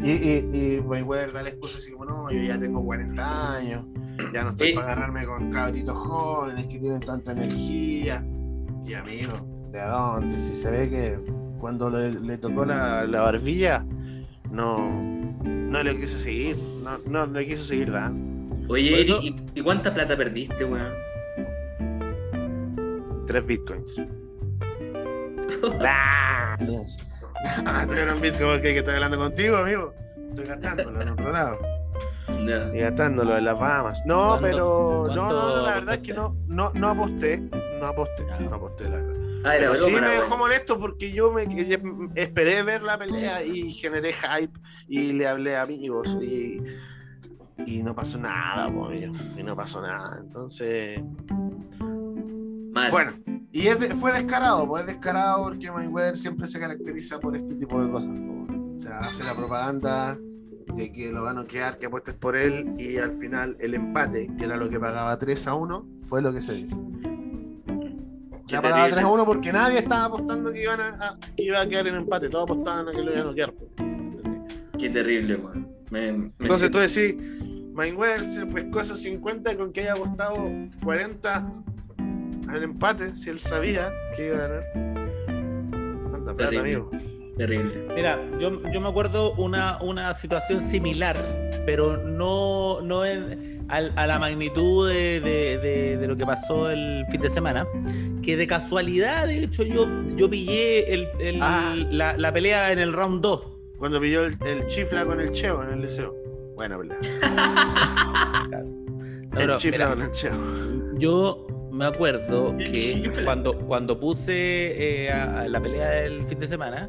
[SPEAKER 2] Y, y, y Mayweather da la excusa así como, no, yo ya tengo 40 años, ya no estoy
[SPEAKER 1] Eh.
[SPEAKER 2] para agarrarme con cabritos jóvenes que tienen tanta energía. Y amigo, ¿de dónde? Si se ve que cuando le, le tocó la, la barbilla, no, no le quiso seguir, no, no le quiso seguir dando.
[SPEAKER 1] Oye,
[SPEAKER 3] eso-
[SPEAKER 1] ¿y, y cuánta plata perdiste, weón?
[SPEAKER 2] Tres bitcoins. No Ah, tuvieron bitcoin porque estoy hablando contigo, amigo. Estoy gastándolo en otro lado.
[SPEAKER 1] Ya.
[SPEAKER 2] Y gastándolo en las Bahamas. No,
[SPEAKER 3] ¿Cuánto-
[SPEAKER 2] pero. No, no, no, la verdad es que no, no, no aposté. No aposté. No aposté, la verdad.
[SPEAKER 1] Ah, era
[SPEAKER 2] Pero sí me dejó molesto porque yo me esperé ver la pelea y generé hype y le hablé a amigos y, y no pasó nada, po, amigo. y no pasó nada. Entonces,
[SPEAKER 1] Mal.
[SPEAKER 2] bueno, y es de- fue descarado, pues es descarado porque Mayweather siempre se caracteriza por este tipo de cosas. O sea, hace la propaganda de que lo van a noquear, que apuestes por él y al final el empate, que era lo que pagaba 3 a 1, fue lo que se dio. Ya pagaba
[SPEAKER 1] terrible.
[SPEAKER 2] 3 a 1 porque nadie estaba apostando que, iban a, a- que iba a quedar en empate, todos apostaban a que lo iban a noquear.
[SPEAKER 1] Qué terrible, weón. Me- me
[SPEAKER 2] Entonces tú decís, Mayweather se pescó esos 50 con que haya apostado 40 al empate, si él sabía que iba a ganar. Cuánta plata,
[SPEAKER 1] Terrible.
[SPEAKER 2] amigo.
[SPEAKER 1] Terrible.
[SPEAKER 3] Mira, yo, yo me acuerdo una, una situación similar, pero no, no en- al- a, la magnitud de, de- de- de lo que pasó el fin de semana, que de casualidad, de hecho, yo, yo pillé el- el-
[SPEAKER 2] Ah.
[SPEAKER 3] la, la pelea en el round 2.
[SPEAKER 2] Cuando pilló el, el chifla con el cheo en el liceo. Buena pelea.
[SPEAKER 3] No,
[SPEAKER 2] el chifla
[SPEAKER 3] mira,
[SPEAKER 2] con el cheo.
[SPEAKER 3] Yo me acuerdo que cuando, cuando puse eh, a, a la pelea del fin de semana,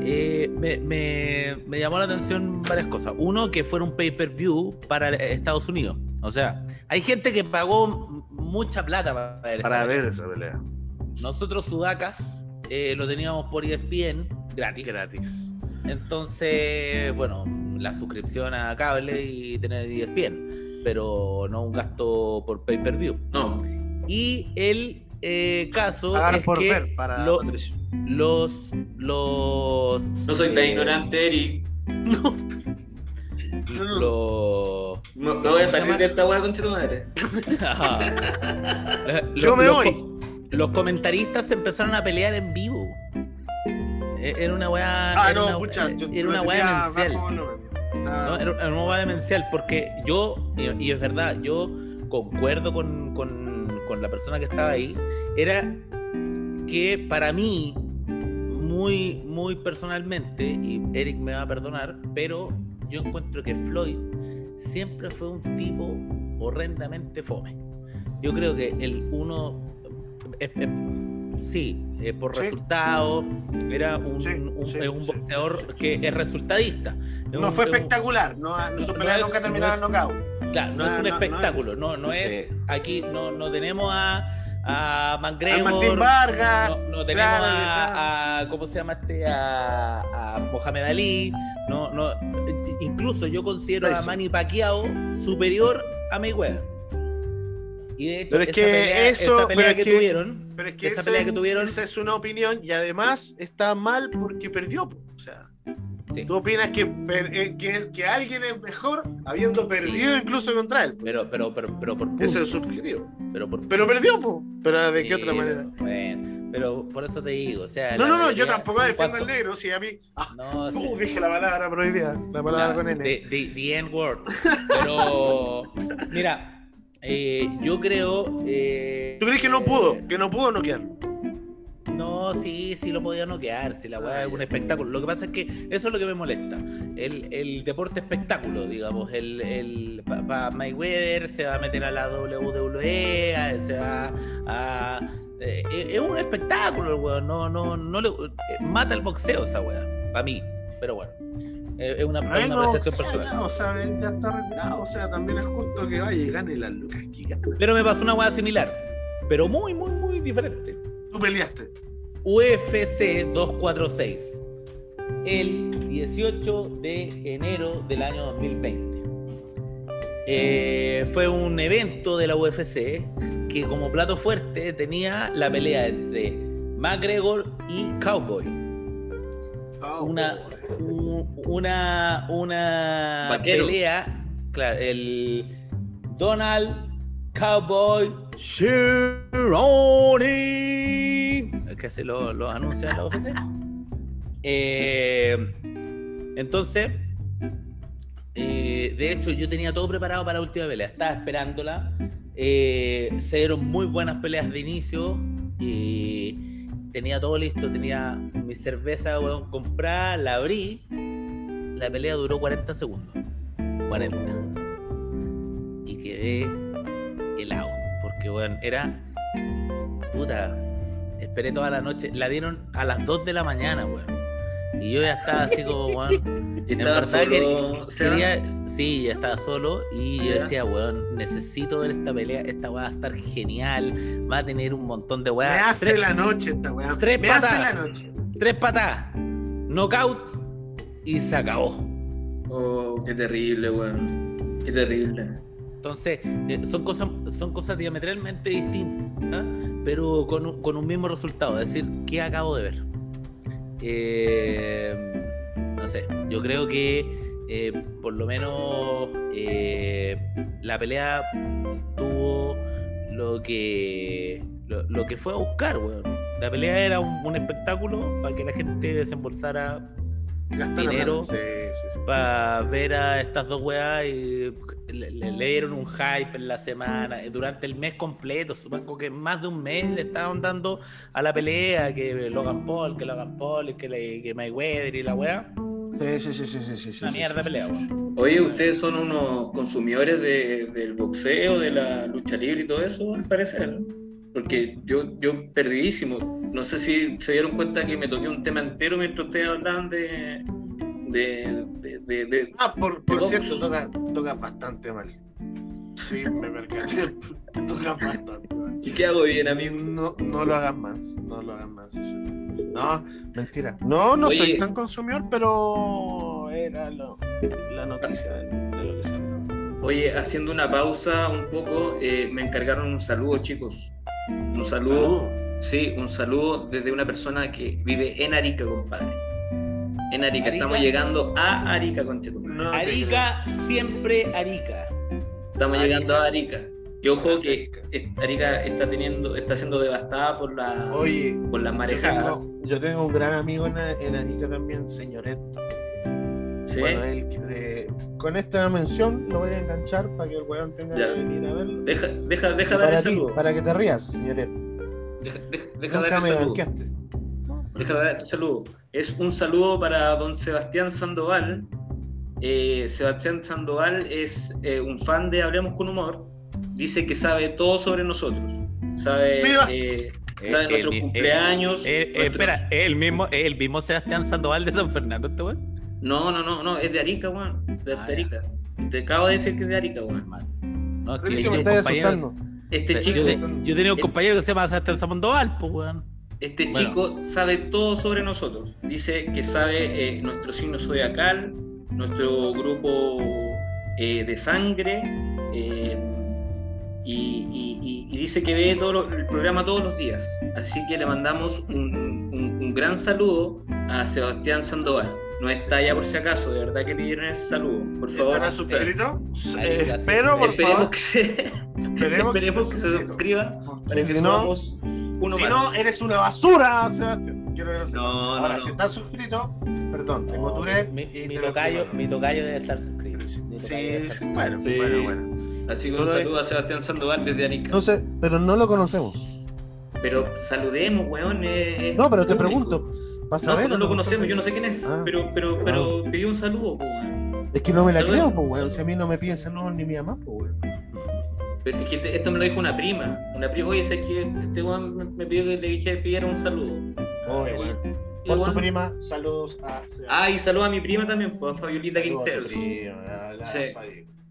[SPEAKER 3] eh, me, me- me llamó la atención varias cosas. Uno, que fuera un pay-per-view para Estados Unidos. O sea, hay gente que pagó mucha plata para ver.
[SPEAKER 2] Para ver esa pelea.
[SPEAKER 3] Nosotros, Sudacas, eh, lo teníamos por ESPN gratis.
[SPEAKER 2] Gratis.
[SPEAKER 3] Entonces, bueno, la suscripción a cable y tener ESPN, pero no un gasto por pay-per-view.
[SPEAKER 1] No.
[SPEAKER 3] Y el eh, caso
[SPEAKER 2] Pagar
[SPEAKER 3] es
[SPEAKER 2] por
[SPEAKER 3] que
[SPEAKER 2] ver para
[SPEAKER 3] lo- los los
[SPEAKER 1] No soy tan
[SPEAKER 3] eh,
[SPEAKER 1] ignorante, Eric.
[SPEAKER 3] los
[SPEAKER 1] Me, me voy a salir de esta weá con tu madre.
[SPEAKER 3] los-
[SPEAKER 2] Yo me
[SPEAKER 3] los
[SPEAKER 2] voy.
[SPEAKER 3] co- Los comentaristas se empezaron a pelear en vivo. E- Era una weá.
[SPEAKER 2] Ah,
[SPEAKER 3] era
[SPEAKER 2] no,
[SPEAKER 3] una,
[SPEAKER 2] pucha. yo
[SPEAKER 3] era una weá demencial.
[SPEAKER 2] volumen. Ah,
[SPEAKER 3] ¿no? Era, una weá demencial porque yo, y, y es verdad, yo concuerdo con, con- con la persona que estaba ahí, era que para mí, muy, muy personalmente, y Eric me va a perdonar, pero yo encuentro que Floyd siempre fue un tipo horrendamente fome. Yo creo que el uno, eh, eh, sí, eh, por
[SPEAKER 2] Sí.
[SPEAKER 3] resultado, era un,
[SPEAKER 2] Sí,
[SPEAKER 3] un-
[SPEAKER 2] sí,
[SPEAKER 3] es un
[SPEAKER 2] sí,
[SPEAKER 3] boxeador que es resultadista. Es
[SPEAKER 2] No
[SPEAKER 3] un-
[SPEAKER 2] fue espectacular. No, no, su pelea nunca terminaba en knockout.
[SPEAKER 3] Claro, no, es un espectáculo, no, no es, aquí no, no tenemos a, a McGregor,
[SPEAKER 2] Martín Vargas,
[SPEAKER 3] no, no tenemos
[SPEAKER 2] claro,
[SPEAKER 3] a, a- ¿cómo se llama este? A, a Mohamed Ali, no, no, incluso yo considero a. Manny Pacquiao superior a Mayweather. Y de hecho,
[SPEAKER 2] Pero es
[SPEAKER 3] esa
[SPEAKER 2] que
[SPEAKER 3] pelea,
[SPEAKER 2] eso-
[SPEAKER 3] esa pelea
[SPEAKER 2] pero es
[SPEAKER 3] que,
[SPEAKER 2] que-
[SPEAKER 3] tuvieron,
[SPEAKER 2] Pero es que
[SPEAKER 3] esa
[SPEAKER 2] ese-
[SPEAKER 3] pelea que tuvieron,
[SPEAKER 2] esa es una opinión y además está mal porque perdió. O sea,
[SPEAKER 3] Sí.
[SPEAKER 2] tú opinas que, eh, que, que alguien es mejor habiendo perdido incluso contra él.
[SPEAKER 3] pero, pero, pero, pero por
[SPEAKER 2] Ese
[SPEAKER 3] puntos,
[SPEAKER 2] es subjetivo.
[SPEAKER 3] pero por
[SPEAKER 2] Pero perdió, po. pero ¿de qué otra manera?
[SPEAKER 3] pero- Bueno, pero por eso te digo, o sea.
[SPEAKER 2] No, no, no, yo tampoco defiendo al negro, si a mí. Ah,
[SPEAKER 3] No,
[SPEAKER 2] uh, dije la palabra prohibida, la palabra
[SPEAKER 3] La-
[SPEAKER 2] con N.
[SPEAKER 3] The, the- the N-word. Pero, mira, eh, yo creo. eh,
[SPEAKER 2] ¿Tú crees que no pudo? Que no pudo noquearlo.
[SPEAKER 3] No, sí, sí lo podía noquear, si la weá es un espectáculo. Lo que pasa es que eso es lo que me molesta. El, el deporte espectáculo, digamos. El, el, Para Mayweather se va a meter a la WWE, a- se va a. eh, es un espectáculo, el weón. No, no, no le, eh, mata el boxeo esa weá, para mí. Pero bueno, es una, es una apreciación
[SPEAKER 2] o sea,
[SPEAKER 3] personal.
[SPEAKER 2] ya, o sea, él ya está retirado, o sea, también es justo que vaya y gane las lucas que gana.
[SPEAKER 3] Pero me pasó una weá similar, pero muy, muy, muy diferente.
[SPEAKER 2] Tú peleaste.
[SPEAKER 3] UFC 246, el 18 de enero del año 2020. Eh, fue un evento de la UFC que como plato fuerte tenía la pelea entre McGregor y Cowboy. Una, un- una, una
[SPEAKER 1] Vaquero.
[SPEAKER 3] pelea, claro, el Donald Cowboy Cerrone, que se lo, lo anuncia la. Eh, entonces, eh, de hecho, yo tenía todo preparado para la última pelea, estaba esperándola. Eh, se dieron muy buenas peleas de inicio. Y tenía todo listo, tenía mi cerveza weón, comprada, la abrí. La pelea duró 40 segundos. 40. Y quedé helado. Porque, weón, era. Puta. Esperé toda la noche. La dieron a las 2 de la mañana, weón. Y yo ya estaba así como, weón.
[SPEAKER 1] Estaba
[SPEAKER 3] verdad que-
[SPEAKER 1] solo, Seba?
[SPEAKER 3] quería- sí, ya estaba solo y yo
[SPEAKER 1] Ya.
[SPEAKER 3] decía, weón, necesito ver esta pelea, esta weá va a estar genial, va a tener un montón de
[SPEAKER 2] Me
[SPEAKER 3] weá.
[SPEAKER 2] hace
[SPEAKER 3] Tres,
[SPEAKER 2] la noche esta weá.
[SPEAKER 3] tres
[SPEAKER 2] Me hace
[SPEAKER 3] patadas.
[SPEAKER 2] la noche.
[SPEAKER 3] tres patadas, knockout y se acabó.
[SPEAKER 1] Oh, qué terrible, weón. Qué terrible.
[SPEAKER 3] Entonces, eh, son cosas, son cosas diametralmente distintas, pero con, con un mismo resultado, es decir, ¿qué acabo de ver? Eh, no sé, yo creo que eh, por lo menos eh, la pelea tuvo lo que lo, lo que fue a buscar, weón. La pelea era un, un espectáculo para que la gente desembolsara Dinero.
[SPEAKER 2] plata. Sí, sí, sí.
[SPEAKER 3] para ver a estas dos weas y le, le- le dieron un hype en la semana, eh, durante el mes completo, supongo que más de un mes le estaban dando a la pelea, que Logan Paul, que Logan Paul, que, le, que Mayweather y la wea.
[SPEAKER 2] Sí, sí, sí, sí, sí, sí, sí,
[SPEAKER 3] Una mierda
[SPEAKER 2] sí,
[SPEAKER 3] pelea,
[SPEAKER 2] sí, sí.
[SPEAKER 1] Oye, ¿ustedes son unos consumidores de- del boxeo, de la lucha libre y todo eso, al parecer? Porque yo, yo perdidísimo. No sé si se dieron cuenta que me toqué un tema entero mientras ustedes hablaban de... de, de, de- de-
[SPEAKER 2] Ah, por, por cierto, toca, toca bastante mal. Sí, me percaté. Toca bastante mal.
[SPEAKER 1] ¿Y qué hago bien, amigo?
[SPEAKER 2] No, no lo hagan más, no lo hagan más. eso. No, mentira. No, no
[SPEAKER 1] Oye.
[SPEAKER 2] soy tan consumidor, pero era lo- la noticia de, de lo que se
[SPEAKER 1] Oye, haciendo una pausa un poco, eh, me encargaron un saludo, chicos. Un saludo.
[SPEAKER 2] Saludo.
[SPEAKER 1] Sí, un saludo desde una persona que vive en Arica, compadre. En Arica,
[SPEAKER 3] ¿Arica?
[SPEAKER 1] estamos llegando a Arica, conchetumare.
[SPEAKER 2] No
[SPEAKER 3] Arica, siempre Arica.
[SPEAKER 1] Estamos
[SPEAKER 2] Arica.
[SPEAKER 1] llegando a Arica. Que ojo que
[SPEAKER 2] Arica.
[SPEAKER 1] es- Arica está teniendo, está siendo devastada por la.
[SPEAKER 2] Oye,
[SPEAKER 1] por las
[SPEAKER 2] yo
[SPEAKER 1] marejadas.
[SPEAKER 2] tengo, yo tengo un gran amigo en, en Arica también, señoret.
[SPEAKER 1] ¿sí?
[SPEAKER 2] Bueno, él, eh, con esta mención lo voy a enganchar para que el weón tenga
[SPEAKER 1] Ya.
[SPEAKER 2] que venir a verlo.
[SPEAKER 1] Deja, deja, deja dar el saludo.
[SPEAKER 2] para que te rías, señoret.
[SPEAKER 1] Deja, deja- deja dar
[SPEAKER 2] Nunca
[SPEAKER 1] el
[SPEAKER 2] me
[SPEAKER 1] saludo.
[SPEAKER 2] banqueaste.
[SPEAKER 1] Deja dar el saludo. Es un saludo para don Sebastián Sandoval. Eh, Sebastián Sandoval es eh, un fan de Hablemos con Humor. Dice que sabe todo sobre nosotros. Sabe,
[SPEAKER 2] Seba.
[SPEAKER 1] eh,
[SPEAKER 3] Eh,
[SPEAKER 1] sabe
[SPEAKER 3] eh,
[SPEAKER 1] nuestros
[SPEAKER 3] eh,
[SPEAKER 1] cumpleaños.
[SPEAKER 3] Eh,
[SPEAKER 1] nuestros-
[SPEAKER 3] espera, ¿es el mismo, es el mismo Sebastián Sandoval de San Fernando este weón?
[SPEAKER 1] No, no, no, no, es de Arica, weón. De,
[SPEAKER 3] Ah,
[SPEAKER 1] de Arica. Te acabo de decir que es de Arica, weón.
[SPEAKER 3] No, es que
[SPEAKER 2] me
[SPEAKER 3] compañero-
[SPEAKER 2] asustando.
[SPEAKER 1] Este chico,
[SPEAKER 3] yo tenía un compañero que se llama Sebastián Sandoval, pues weón.
[SPEAKER 1] este
[SPEAKER 3] Bueno.
[SPEAKER 1] chico sabe todo sobre nosotros. Dice que sabe eh, nuestro signo zodiacal, nuestro grupo eh, de sangre, eh, y, y- y dice que ve todo lo- el programa todos los días. Así que le mandamos un, un- un gran saludo a Sebastián Sandoval. No está ya por si acaso, de verdad que pidieron ese saludo. Por favor,
[SPEAKER 2] ¿Estará suscrito? Eh,
[SPEAKER 3] está.
[SPEAKER 2] espero, por
[SPEAKER 1] esperemos
[SPEAKER 2] favor.
[SPEAKER 1] que se,
[SPEAKER 2] Esperemos,
[SPEAKER 1] esperemos que se suscriba para
[SPEAKER 2] Porque
[SPEAKER 1] que
[SPEAKER 2] si no,
[SPEAKER 1] somamos uno
[SPEAKER 2] si
[SPEAKER 1] más.
[SPEAKER 2] no, eres una basura, Sebastián. Quiero que lo sepas.
[SPEAKER 1] No, no,
[SPEAKER 2] Ahora,
[SPEAKER 1] no.
[SPEAKER 2] si estás suscrito, perdón, te
[SPEAKER 3] No,
[SPEAKER 2] moturé
[SPEAKER 3] mi, mi tocayo,
[SPEAKER 2] escribo.
[SPEAKER 3] mi tocayo debe estar suscrito.
[SPEAKER 2] Sí, bueno,
[SPEAKER 1] Sí.
[SPEAKER 2] bueno, bueno.
[SPEAKER 1] Así que un saludo a Sebastián Sandoval desde Arica.
[SPEAKER 4] No sé, pero no lo conocemos.
[SPEAKER 1] Pero saludemos, weón. eh, es
[SPEAKER 4] No, pero te pregunto. ¿Vas a
[SPEAKER 1] No,
[SPEAKER 4] ver?
[SPEAKER 1] no
[SPEAKER 4] o
[SPEAKER 1] lo conocemos, yo no sé quién es,
[SPEAKER 4] Ah.
[SPEAKER 1] pero, pero, pero pidió un saludo, po, weón.
[SPEAKER 4] Es que no me la
[SPEAKER 1] Saludemos.
[SPEAKER 4] creo, pues, weón. Si a mí no me piden saludos ni mi mamá, pues, weón.
[SPEAKER 1] Pero es que esto me lo dijo una prima. Una prima, oye, ¿sabes que Este weón me- pidió que le dije pidiera un saludo.
[SPEAKER 2] Oye.
[SPEAKER 1] Y
[SPEAKER 2] Por tu
[SPEAKER 1] weón-
[SPEAKER 2] prima, saludos a.
[SPEAKER 1] Ah, y saludo a mi prima también, pues, a Fabiolita
[SPEAKER 2] Saludos a tu prima, la
[SPEAKER 1] Sí.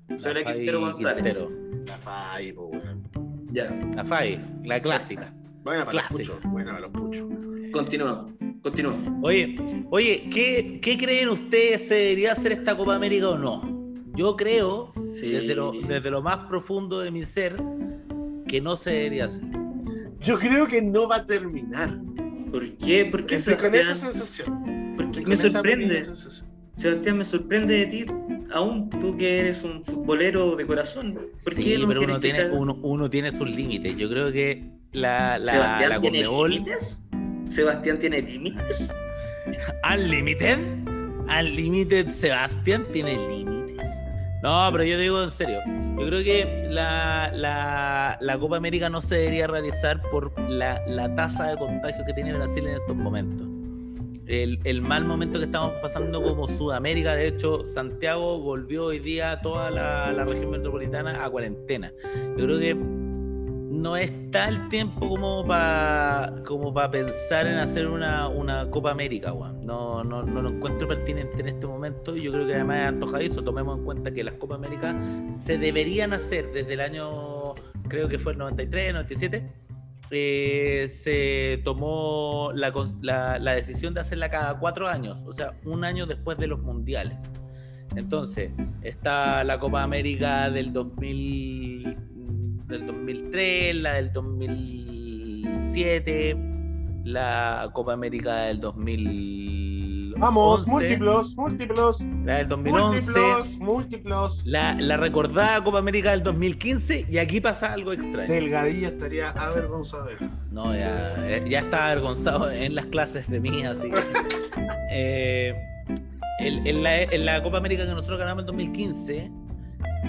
[SPEAKER 1] Quintero González.
[SPEAKER 3] Quintero.
[SPEAKER 2] La Fabi, po, weón.
[SPEAKER 1] Ya,
[SPEAKER 3] La FAI, la clásica.
[SPEAKER 2] Buena para los
[SPEAKER 3] Clásico.
[SPEAKER 2] puchos. Buena para los puchos.
[SPEAKER 1] continúa, continúa.
[SPEAKER 3] Oye, oye, ¿qué, qué creen ustedes? ¿Se debería hacer esta Copa América o no? Yo creo,
[SPEAKER 1] Sí.
[SPEAKER 3] desde, lo, desde lo más profundo de mi ser, que no se debería hacer.
[SPEAKER 2] Yo creo que no va a terminar.
[SPEAKER 1] ¿Por qué? ¿Por qué,
[SPEAKER 2] Estoy con esa sensación.
[SPEAKER 1] Porque
[SPEAKER 2] Estoy
[SPEAKER 1] me
[SPEAKER 2] con esa
[SPEAKER 1] sorprende.
[SPEAKER 2] pequeña sensación.
[SPEAKER 1] Sebastián, me sorprende de ti, aún tú que eres un futbolero de corazón. ¿Por qué
[SPEAKER 3] Sí,
[SPEAKER 1] no
[SPEAKER 3] pero uno tiene,
[SPEAKER 1] sea-
[SPEAKER 3] uno, uno tiene sus límites. Yo creo que la, la,
[SPEAKER 1] ¿Sebastián
[SPEAKER 3] la
[SPEAKER 1] tiene límites? ¿Sebastián tiene límites?
[SPEAKER 3] Unlimited. Unlimited Sebastián tiene límites. No, pero yo digo en serio. Yo creo que la, la, la Copa América no se debería realizar por la, la tasa de contagio que tiene Brasil en estos momentos. El, mal momento que estamos pasando como Sudamérica, de hecho, Santiago volvió hoy día toda la, la región metropolitana a cuarentena. Yo creo que no está el tiempo como para como para pensar en hacer una, una Copa América, weón. No, no, no lo encuentro pertinente en este momento y yo creo que además es antojadizo. Tomemos en cuenta que las Copas Américas se deberían hacer desde el año, creo que fue el 93, 97. Eh, se tomó la, la, la decisión de hacerla cada cuatro años, o sea, un año después de los mundiales. Entonces, está la Copa América del 2000, del 2003, la del 2007, la Copa América del 2000.
[SPEAKER 2] Vamos, múltiplos, múltiplos,
[SPEAKER 3] La del 2011.
[SPEAKER 2] múltiplos, múltiplos.
[SPEAKER 3] La, la recordada Copa América del 2015 y aquí pasa algo extraño.
[SPEAKER 2] Delgadilla estaría avergonzado.
[SPEAKER 3] No, ya, eh, ya estaba avergonzado en las clases de mí, así que. Eh, en, en la, en la Copa América que nosotros ganamos en 2015,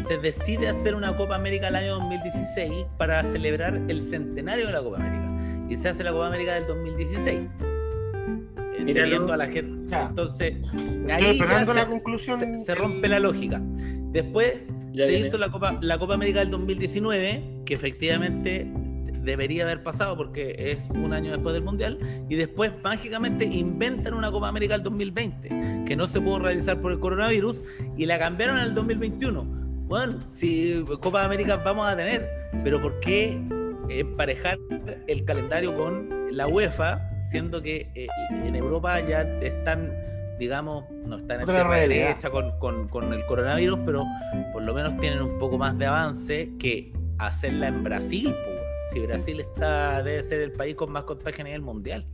[SPEAKER 3] se decide hacer una Copa América el año 2016 para celebrar el centenario de la Copa América. Y se hace la Copa América del 2016. Teniendo a la gente.
[SPEAKER 2] Ya.
[SPEAKER 3] Entonces, ahí
[SPEAKER 2] la
[SPEAKER 3] se-
[SPEAKER 2] conclusión.
[SPEAKER 3] se, se rompe la lógica. Después
[SPEAKER 1] Ya
[SPEAKER 3] se
[SPEAKER 1] viene.
[SPEAKER 3] hizo la Copa, la Copa América del 2019, que efectivamente debería haber pasado porque es un año después del Mundial, y después mágicamente inventan una Copa América del 2020, que no se pudo realizar por el coronavirus, y la cambiaron al 2021. Bueno, si Copa América vamos a tener, pero ¿por qué emparejar el calendario con la UEFA, siendo que eh, en Europa ya están, digamos, no están en
[SPEAKER 2] realidad.
[SPEAKER 3] derecha con, con- con el coronavirus, pero por lo menos tienen un poco más de avance que hacerla en Brasil. Si Brasil está debe ser el país con más contagio a nivel mundial.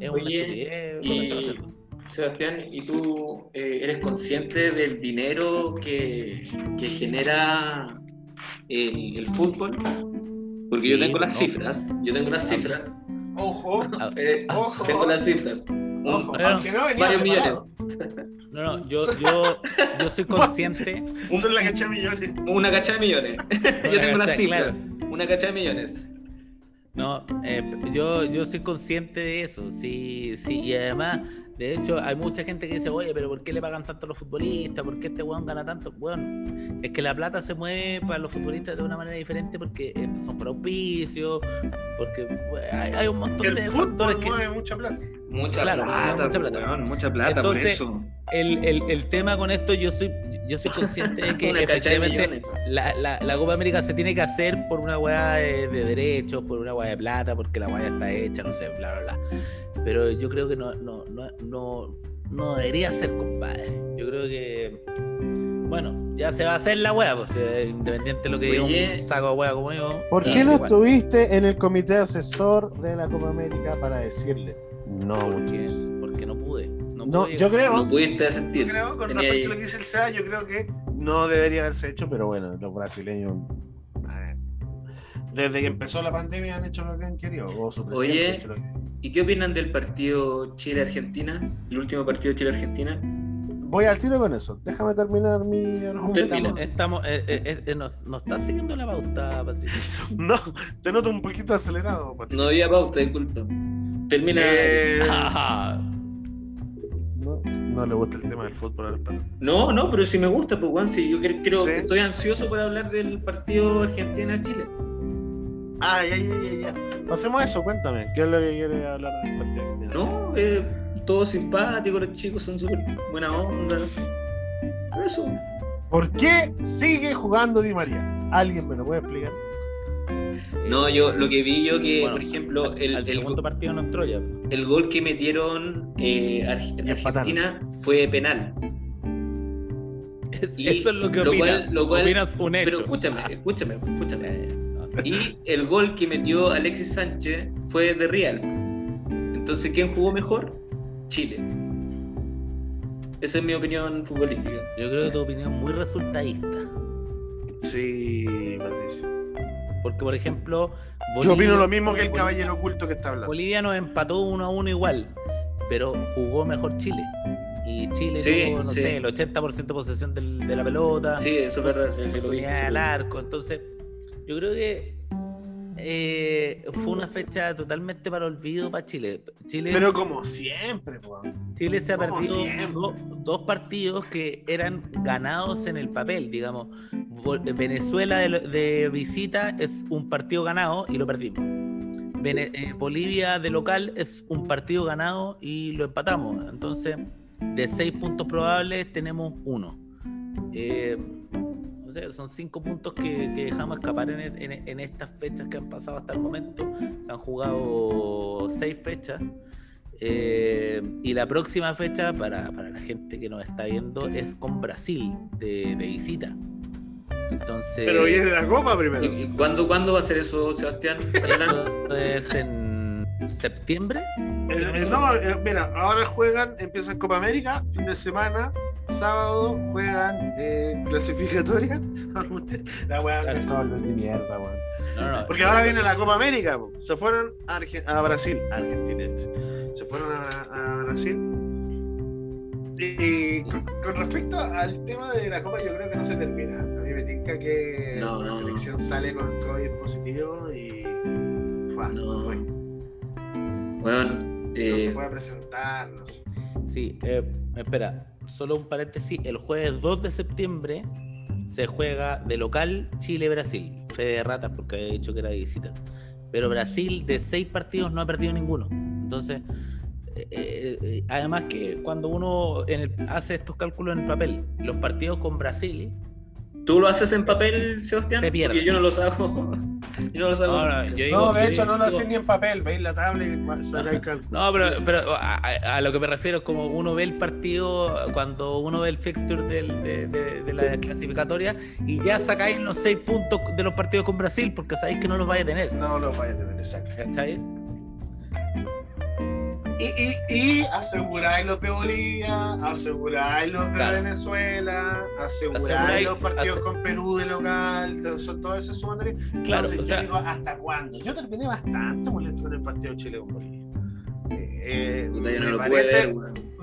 [SPEAKER 3] Es una
[SPEAKER 1] Oye,
[SPEAKER 3] estupidez
[SPEAKER 1] y-
[SPEAKER 3] haciendo.
[SPEAKER 1] Sebastián, ¿y tú eh, eres consciente del dinero que, que genera el, el fútbol? Porque yo tengo las
[SPEAKER 3] no.
[SPEAKER 1] cifras, yo tengo las cifras,
[SPEAKER 2] Ojo,
[SPEAKER 1] eh,
[SPEAKER 2] ojo,
[SPEAKER 1] tengo las cifas. Un-
[SPEAKER 2] ojo. No venía
[SPEAKER 1] varios
[SPEAKER 2] preparado.
[SPEAKER 1] millones,
[SPEAKER 3] No, no, yo, yo, yo soy consciente.
[SPEAKER 2] Son la cacha de millones.
[SPEAKER 1] una cacha de millones. yo tengo las cifras, una cacha de millones.
[SPEAKER 3] No, eh, yo, yo soy consciente de eso, sí, sí, y además, de hecho, hay mucha gente que dice, oye, pero ¿por qué le pagan tanto a los futbolistas? ¿Por qué este weón gana tanto? Bueno, es que la plata se mueve para los futbolistas de una manera diferente porque eh, son para auspicios, porque hay, hay un montón
[SPEAKER 2] El
[SPEAKER 3] de factores
[SPEAKER 2] fútbol
[SPEAKER 3] que...
[SPEAKER 2] mueve mucha plata.
[SPEAKER 1] Mucha
[SPEAKER 3] Claro,
[SPEAKER 1] plata,
[SPEAKER 3] mucha plata.
[SPEAKER 1] weón, mucha plata
[SPEAKER 3] Entonces,
[SPEAKER 1] por eso.
[SPEAKER 3] El, el, el tema con esto, yo soy, yo soy consciente de que efectivamente la, la, la Copa América se tiene que hacer por una weá de, de derechos, por una weá de plata, porque la weá está hecha, no sé, bla, bla, bla. Pero yo creo que no, no, no, no, no debería ser, compadre. Yo creo que, bueno, Ya se va a hacer la wea, pues eh, independiente de lo que diga un saco de wea como yo.
[SPEAKER 4] ¿Por
[SPEAKER 3] sí,
[SPEAKER 4] qué no
[SPEAKER 3] igual.
[SPEAKER 4] estuviste en el comité asesor de la Copa América para decirles? No,
[SPEAKER 3] Porque, porque no pude. No,
[SPEAKER 4] No,
[SPEAKER 3] pude
[SPEAKER 4] yo creo,
[SPEAKER 1] No pudiste
[SPEAKER 2] yo
[SPEAKER 1] asistir.
[SPEAKER 2] creo, con
[SPEAKER 1] Tenía
[SPEAKER 2] respecto
[SPEAKER 1] ahí-
[SPEAKER 2] a lo que dice el SEA, yo creo que no debería haberse hecho, pero bueno, los brasileños eh, desde que empezó la pandemia han hecho lo que han querido. O su presidente
[SPEAKER 1] Oye.
[SPEAKER 2] ha hecho lo que-
[SPEAKER 1] ¿Y qué opinan del partido Chile-Argentina? El último partido Chile-Argentina.
[SPEAKER 4] Voy al tiro con eso. Déjame terminar mi argumento.
[SPEAKER 3] Estamos, estamos eh, eh, eh, nos, nos está siguiendo la pauta, Patricio.
[SPEAKER 2] No, te noto un poquito acelerado, Patricio.
[SPEAKER 1] No había pauta, disculpa. Termina.
[SPEAKER 2] Eh,
[SPEAKER 3] Ah,
[SPEAKER 4] No,
[SPEAKER 2] no le gusta el tema del fútbol al.
[SPEAKER 1] No, no, pero si me gusta, pues, Juan, si yo cre- creo
[SPEAKER 2] Sí.
[SPEAKER 1] que estoy ansioso por hablar del partido Argentina-Chile.
[SPEAKER 2] Ah, ya, ya, ya, ya. Pasemos a eso, cuéntame. ¿Qué es lo que quieres hablar del partido argentino?
[SPEAKER 1] No, eh, todo simpático, los chicos son súper buena onda. Eso.
[SPEAKER 4] ¿Por qué sigue jugando Di María? ¿Alguien me lo puede explicar?
[SPEAKER 1] No, yo lo que vi yo que,
[SPEAKER 3] Bueno,
[SPEAKER 1] por ejemplo, el,
[SPEAKER 3] al
[SPEAKER 1] el,
[SPEAKER 3] segundo partido no entró ya.
[SPEAKER 1] el gol que metieron eh. Argentina fue penal.
[SPEAKER 3] Es-
[SPEAKER 1] Y
[SPEAKER 3] eso es lo que
[SPEAKER 1] lo
[SPEAKER 3] opinas.
[SPEAKER 1] cual- lo cual-
[SPEAKER 3] opinas un hecho.
[SPEAKER 1] Pero escúchame, escúchame, escúchame. Y el gol que metió Alexis Sánchez fue de Real. Entonces, ¿quién jugó mejor? Chile. Esa es mi opinión futbolística.
[SPEAKER 3] Yo creo que tu opinión es muy resultadista.
[SPEAKER 2] Sí, Patricio.
[SPEAKER 3] Porque, por ejemplo,
[SPEAKER 2] Yo
[SPEAKER 3] Bolivia-
[SPEAKER 2] opino lo mismo que el
[SPEAKER 3] Bolivia-
[SPEAKER 2] caballero oculto que está hablando.
[SPEAKER 3] Bolivia nos empató 1 a 1 igual, pero jugó mejor Chile. Y Chile
[SPEAKER 1] Sí,
[SPEAKER 3] tuvo, no
[SPEAKER 1] sí.
[SPEAKER 3] sé, el 80% de posesión del- de la pelota,
[SPEAKER 1] Sí, eso es verdad, sí, sí, lo vi.
[SPEAKER 3] al arco. Entonces, yo creo que eh, fue una fecha totalmente para olvido para Chile. Chile,
[SPEAKER 2] Pero como siempre.
[SPEAKER 3] Chile se ha
[SPEAKER 2] como
[SPEAKER 3] perdido dos partidos que eran ganados en el papel, digamos. Venezuela de, visita es un partido ganado y lo perdimos. Vene- eh, Bolivia de local es un partido ganado y lo empatamos. Entonces, de seis puntos probables tenemos uno. Eh, o sea, son cinco puntos que, que dejamos escapar en, en- en estas fechas que han pasado hasta el momento. Se han jugado seis fechas. Eh, y la próxima fecha, para, para la gente que nos está viendo, es con Brasil, de, de visita. Entonces,
[SPEAKER 2] Pero viene la copa primero.
[SPEAKER 1] ¿Y, y cuándo, cuándo va a ser eso, Sebastián?
[SPEAKER 3] eso es en septiembre.
[SPEAKER 2] Eh, eh, no, eh, mira, ahora juegan, empiezan Copa América, fin de semana, sábado juegan eh, clasificatoria. la weá
[SPEAKER 3] Claro.
[SPEAKER 4] de mierda, weón.
[SPEAKER 3] No, no,
[SPEAKER 2] Porque ahora viene la Copa América, po. se fueron a, Arge- a Brasil, a Argentina, se fueron a, a Brasil. Y con, con respecto al tema de la Copa, yo creo que no se termina. A mí me tinca que
[SPEAKER 1] No,
[SPEAKER 2] la
[SPEAKER 1] no,
[SPEAKER 2] selección sale con COVID positivo y
[SPEAKER 1] No.
[SPEAKER 2] fue.
[SPEAKER 1] Bueno,
[SPEAKER 2] no
[SPEAKER 1] eh,
[SPEAKER 2] se puede presentar, no sé.
[SPEAKER 3] Sí, eh, espera, solo un paréntesis. El jueves 2 de septiembre se juega de local Chile-Brasil. Fe de ratas porque había dicho que era de visita. Pero Brasil de seis partidos no ha perdido ninguno. Entonces, eh, eh, eh, además que cuando uno hace estos cálculos en el papel, los partidos con Brasil,
[SPEAKER 1] ¿tú lo haces en papel, Sebastián?
[SPEAKER 3] Se pierde.
[SPEAKER 1] Porque yo no los hago. yo no los hago.
[SPEAKER 3] no, no, yo digo-
[SPEAKER 4] No, de
[SPEAKER 3] yo
[SPEAKER 4] hecho no lo hacen ni en papel, veis la tabla y sacáis el cálculo.
[SPEAKER 3] No, pero, pero a, lo que me refiero es como uno ve el partido, cuando uno ve el fixture del- de, de- de la clasificatoria y ya sacáis los seis puntos de los partidos con Brasil porque sabéis que no los vais a tener.
[SPEAKER 2] No lo vaya a tener, exacto.
[SPEAKER 3] ¿Cachai?
[SPEAKER 2] Y, y, y aseguráis los de Bolivia, aseguráis los de
[SPEAKER 3] Claro.
[SPEAKER 2] Venezuela, aseguráis los partidos con Perú de local, todo ese sumatorio.
[SPEAKER 3] Claro,
[SPEAKER 2] Entonces,
[SPEAKER 3] o sea,
[SPEAKER 2] yo digo, ¿hasta cuándo? Yo terminé bastante molesto con el partido Chile con Bolivia. Eh, eh,
[SPEAKER 1] no
[SPEAKER 2] me, parece-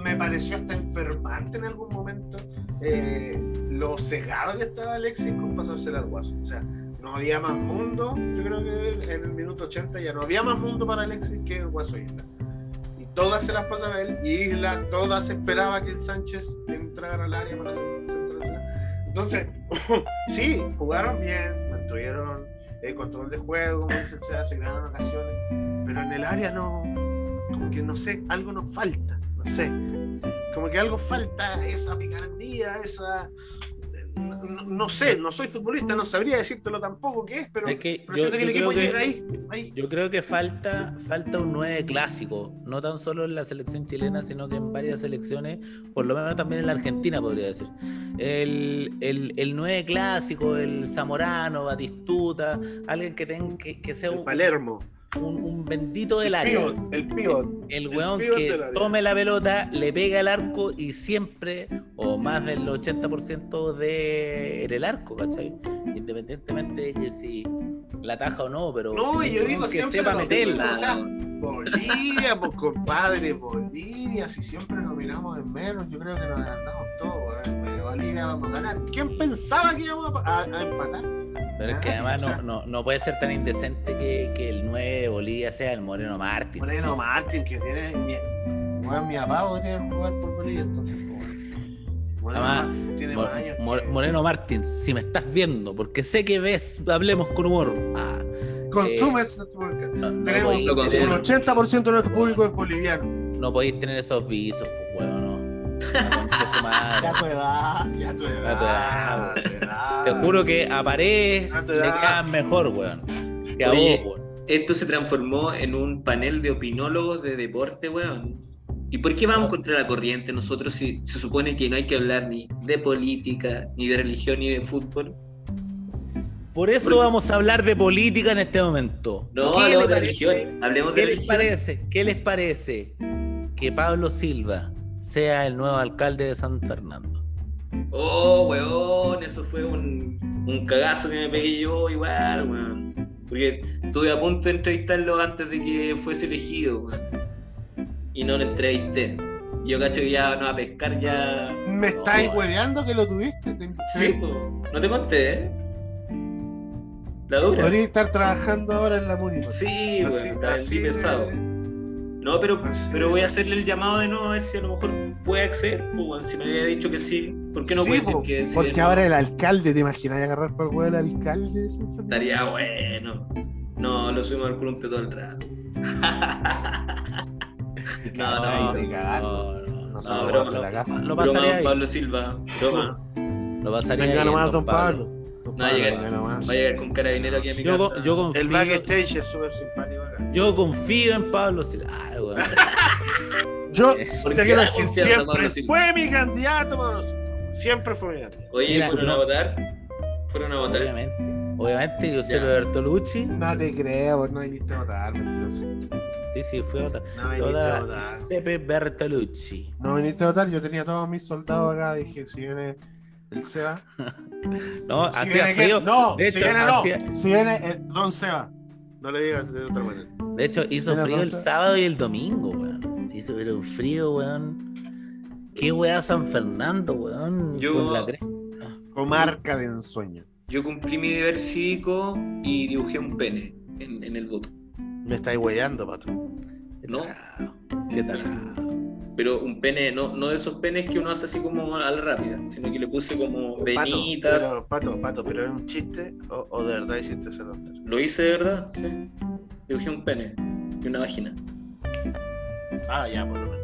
[SPEAKER 1] ver,
[SPEAKER 2] pareció hasta enfermante en algún momento eh, lo cegado que estaba Alexis con pasársela al guaso. O sea, no había más mundo. Yo creo que en el minuto 80 ya no había más mundo para Alexis que el guaso Isla. Todas se las pasaba él. Y Isla, todas esperaba que el Sánchez entrara al área para centrarse. Entonces, sí, jugaron bien, mantuvieron el control de juego, como dice se ganaron ocasiones. Pero en el área no, como que no sé, algo nos falta, no sé. Como que algo falta, esa picardía, esa. No, sé, no soy futbolista, no sabría decírtelo tampoco qué es, pero,
[SPEAKER 3] Es que
[SPEAKER 2] pero
[SPEAKER 3] yo-
[SPEAKER 2] siento que el equipo
[SPEAKER 3] creo que-
[SPEAKER 2] llega ahí. ahí.
[SPEAKER 3] Yo creo que falta, falta un 9 clásico, no tan solo en la selección chilena, sino que en varias selecciones, por lo menos también en la Argentina, podría decir. El, el, el 9 clásico, el Zamorano, Batistuta, alguien que, tenga que, que sea un,
[SPEAKER 2] Palermo.
[SPEAKER 3] Un- un bendito del
[SPEAKER 2] El
[SPEAKER 3] área.
[SPEAKER 2] pivot, el pivot.
[SPEAKER 3] El
[SPEAKER 2] El
[SPEAKER 3] weón que tome la pelota, le pega el arco y siempre, o más del 80% de en el arco, ¿cachai? Independientemente de que si la taja o no, pero
[SPEAKER 2] No, yo digo
[SPEAKER 3] que
[SPEAKER 2] siempre
[SPEAKER 3] sepa meterla.
[SPEAKER 2] o sea, Bolivia, pues compadre, Bolivia, si siempre nos miramos en menos, yo creo que nos agrandamos todos. Pero Bolivia vamos a ganar. ¿Quién pensaba que íbamos a, a- a empatar?
[SPEAKER 3] Pero es que además no, no, no puede ser tan indecente que, que el 9 de Bolivia sea el Moreno Martín.
[SPEAKER 2] Moreno Martín, que tiene. Mi, weón, mi papá podría jugar por Bolivia, entonces. Moreno
[SPEAKER 3] Además,
[SPEAKER 2] Martín tiene
[SPEAKER 3] Mor-
[SPEAKER 2] más años.
[SPEAKER 3] Mor-
[SPEAKER 2] que-
[SPEAKER 3] Moreno Martín, si me estás viendo, porque sé que ves, hablemos con humor. Ah,
[SPEAKER 2] Consumes nuestro
[SPEAKER 3] no, no
[SPEAKER 2] Tenemos
[SPEAKER 3] podéis
[SPEAKER 2] un
[SPEAKER 3] tener-
[SPEAKER 1] consumo.
[SPEAKER 2] 80% de nuestro público es boliviano.
[SPEAKER 3] no podéis tener esos visos, pues weón, no. La concha de su madre.
[SPEAKER 2] Ya tu edad, ya tu edad.
[SPEAKER 3] Ya tu edad,
[SPEAKER 2] tu edad.
[SPEAKER 3] Te juro que a Paredes
[SPEAKER 2] Ah,
[SPEAKER 3] le quedan mejor, weón. Que a
[SPEAKER 1] Oye,
[SPEAKER 3] vos, weón.
[SPEAKER 1] Esto se transformó en un panel de opinólogos de deporte, weón. ¿Y por qué vamos contra la corriente nosotros si se supone que no hay que hablar ni de política, ni de religión, ni de fútbol?
[SPEAKER 3] Por eso vamos a hablar de política en este momento.
[SPEAKER 1] No,
[SPEAKER 3] ¿Qué
[SPEAKER 1] hablemos
[SPEAKER 3] les
[SPEAKER 1] de religión. Hablemos de
[SPEAKER 3] ¿Qué les
[SPEAKER 1] religión.
[SPEAKER 3] parece? ¿Qué les parece que Pablo Silva sea el nuevo alcalde de San Fernando?
[SPEAKER 1] Oh, weón, eso fue un, un cagazo que me pegué yo igual, weón. Porque estuve a punto de entrevistarlo antes de que fuese elegido, weón. Y no lo entrevisté. Yo cacho que ya no a pescar ya.
[SPEAKER 2] ¿Me estáis
[SPEAKER 3] No.
[SPEAKER 2] hueveando que lo tuviste? Te-
[SPEAKER 1] Sí, no te conté, ¿eh? La dura.
[SPEAKER 2] Podría estar trabajando ahora en la Muni.
[SPEAKER 1] Sí,
[SPEAKER 2] Así-
[SPEAKER 1] weón, está
[SPEAKER 2] así de-
[SPEAKER 1] pesado. No, pero,
[SPEAKER 2] así
[SPEAKER 1] pero voy a hacerle el llamado de nuevo a ver si a lo mejor puede acceder. Pues, weón, si me había dicho que sí, ¿por qué no
[SPEAKER 2] Sí,
[SPEAKER 1] puede
[SPEAKER 2] po,
[SPEAKER 1] que?
[SPEAKER 2] Porque
[SPEAKER 1] de
[SPEAKER 2] ahora el alcalde, ¿te imaginas agarrar por el huevo el alcalde de San Fernando?
[SPEAKER 1] Estaría bueno. No, lo subimos al columpio todo el rato. No, no,
[SPEAKER 2] te cagas.
[SPEAKER 3] no, no,
[SPEAKER 1] no,
[SPEAKER 2] vamos
[SPEAKER 1] broma.
[SPEAKER 2] la casa.
[SPEAKER 3] Lo
[SPEAKER 1] Broma, don. Pablo Silva. Broma.
[SPEAKER 3] Lo pasaría
[SPEAKER 2] Venga
[SPEAKER 3] ahí,
[SPEAKER 2] nomás, don Pablo. Don
[SPEAKER 1] No va a
[SPEAKER 2] Pablo,
[SPEAKER 1] llegar.
[SPEAKER 2] venga nomás.
[SPEAKER 1] Va a llegar con carabinero aquí a mi
[SPEAKER 3] Yo,
[SPEAKER 1] casa.
[SPEAKER 3] yo confío,
[SPEAKER 2] El backstage es súper simpático acá.
[SPEAKER 3] yo confío en Pablo Silva. Ay, weón.
[SPEAKER 2] Yo te
[SPEAKER 1] ¿por qué
[SPEAKER 2] quiero decir, siempre fue mi candidato, Pablo Silva. Siempre fue mi candidato.
[SPEAKER 1] Oye,
[SPEAKER 3] Mira,
[SPEAKER 1] ¿fueron
[SPEAKER 3] no.
[SPEAKER 1] a votar? ¿Fueron a votar?
[SPEAKER 3] Obviamente. Obviamente, Giuseppe
[SPEAKER 1] Ya.
[SPEAKER 3] Bertolucci.
[SPEAKER 2] No te creo, no viniste a votar, mentiroso.
[SPEAKER 3] Sí, sí, fui a votar.
[SPEAKER 2] No viniste
[SPEAKER 3] Toda-
[SPEAKER 2] a votar.
[SPEAKER 3] Giuseppe Bertolucci.
[SPEAKER 2] No viniste a votar, yo tenía todos mis soldados acá, dije, si viene el Seba.
[SPEAKER 3] No,
[SPEAKER 2] Si
[SPEAKER 3] hacía
[SPEAKER 2] viene
[SPEAKER 3] frío.
[SPEAKER 2] No,
[SPEAKER 3] De
[SPEAKER 2] si
[SPEAKER 3] hecho,
[SPEAKER 2] viene no. Si viene el Don Seba. No le digas de otra manera.
[SPEAKER 3] De hecho, hizo frío el sábado y el domingo, weón. Hizo pero frío, weón. Qué weá San Fernando, weón.
[SPEAKER 1] Yo-
[SPEAKER 3] Con la cre-
[SPEAKER 2] Comarca de ensueño.
[SPEAKER 1] Yo cumplí mi deber cívico y dibujé un pene en, en el voto.
[SPEAKER 2] Me estáis huellando, pato.
[SPEAKER 1] ¿No?
[SPEAKER 3] Qué tarado.
[SPEAKER 1] Pero un pene, no, no de esos penes que uno hace así como a la rápida, sino que le puse como
[SPEAKER 2] Pato,
[SPEAKER 1] venitas.
[SPEAKER 2] pero, pato, pato, pero es un chiste o, o de verdad hiciste ese tontería.
[SPEAKER 1] Lo hice de verdad, sí. Dibujé un pene y una vagina.
[SPEAKER 2] Ah, ya, por lo menos.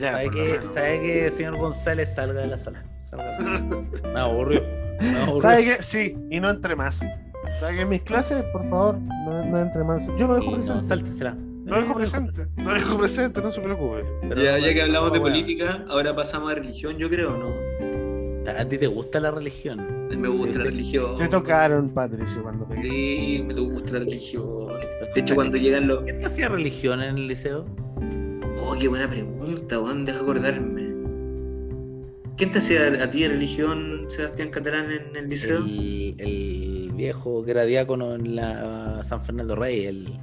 [SPEAKER 2] Ya,
[SPEAKER 3] ¿Sabe
[SPEAKER 2] menos.
[SPEAKER 3] ¿Sabe qué, señor González? Salga de la sala. Salga de la sala. Me aburrió. Me aburrió.
[SPEAKER 2] ¿Sabe qué? Sí, y no entre más. ¿Sabe que en mis clases, por favor, no, no entre más? Yo lo dejo
[SPEAKER 3] no,
[SPEAKER 2] presente.
[SPEAKER 3] sáltesela.
[SPEAKER 2] Lo dejo presente. Lo dejo presente, no se preocupe.
[SPEAKER 3] Pero
[SPEAKER 1] Ya,
[SPEAKER 3] no,
[SPEAKER 1] ya que
[SPEAKER 3] no,
[SPEAKER 1] hablamos de política, ahora pasamos a religión, yo creo, ¿no?
[SPEAKER 3] ¿A ti te gusta la religión?
[SPEAKER 1] Me gusta
[SPEAKER 3] Sí,
[SPEAKER 1] la
[SPEAKER 3] sí.
[SPEAKER 1] religión.
[SPEAKER 2] Te tocaron, Patricio, cuando pequeño.
[SPEAKER 1] Sí, me gusta la religión. De hecho, cuando llegan los.
[SPEAKER 3] ¿Qué te hacía religión en el liceo?
[SPEAKER 1] Oh, qué buena pregunta, weón, deja acordarme. ¿Quién te hacía a ti de religión, Sebastián Catalán, en el liceo?
[SPEAKER 3] El, el viejo que era diácono en la San Fernando Rey, el,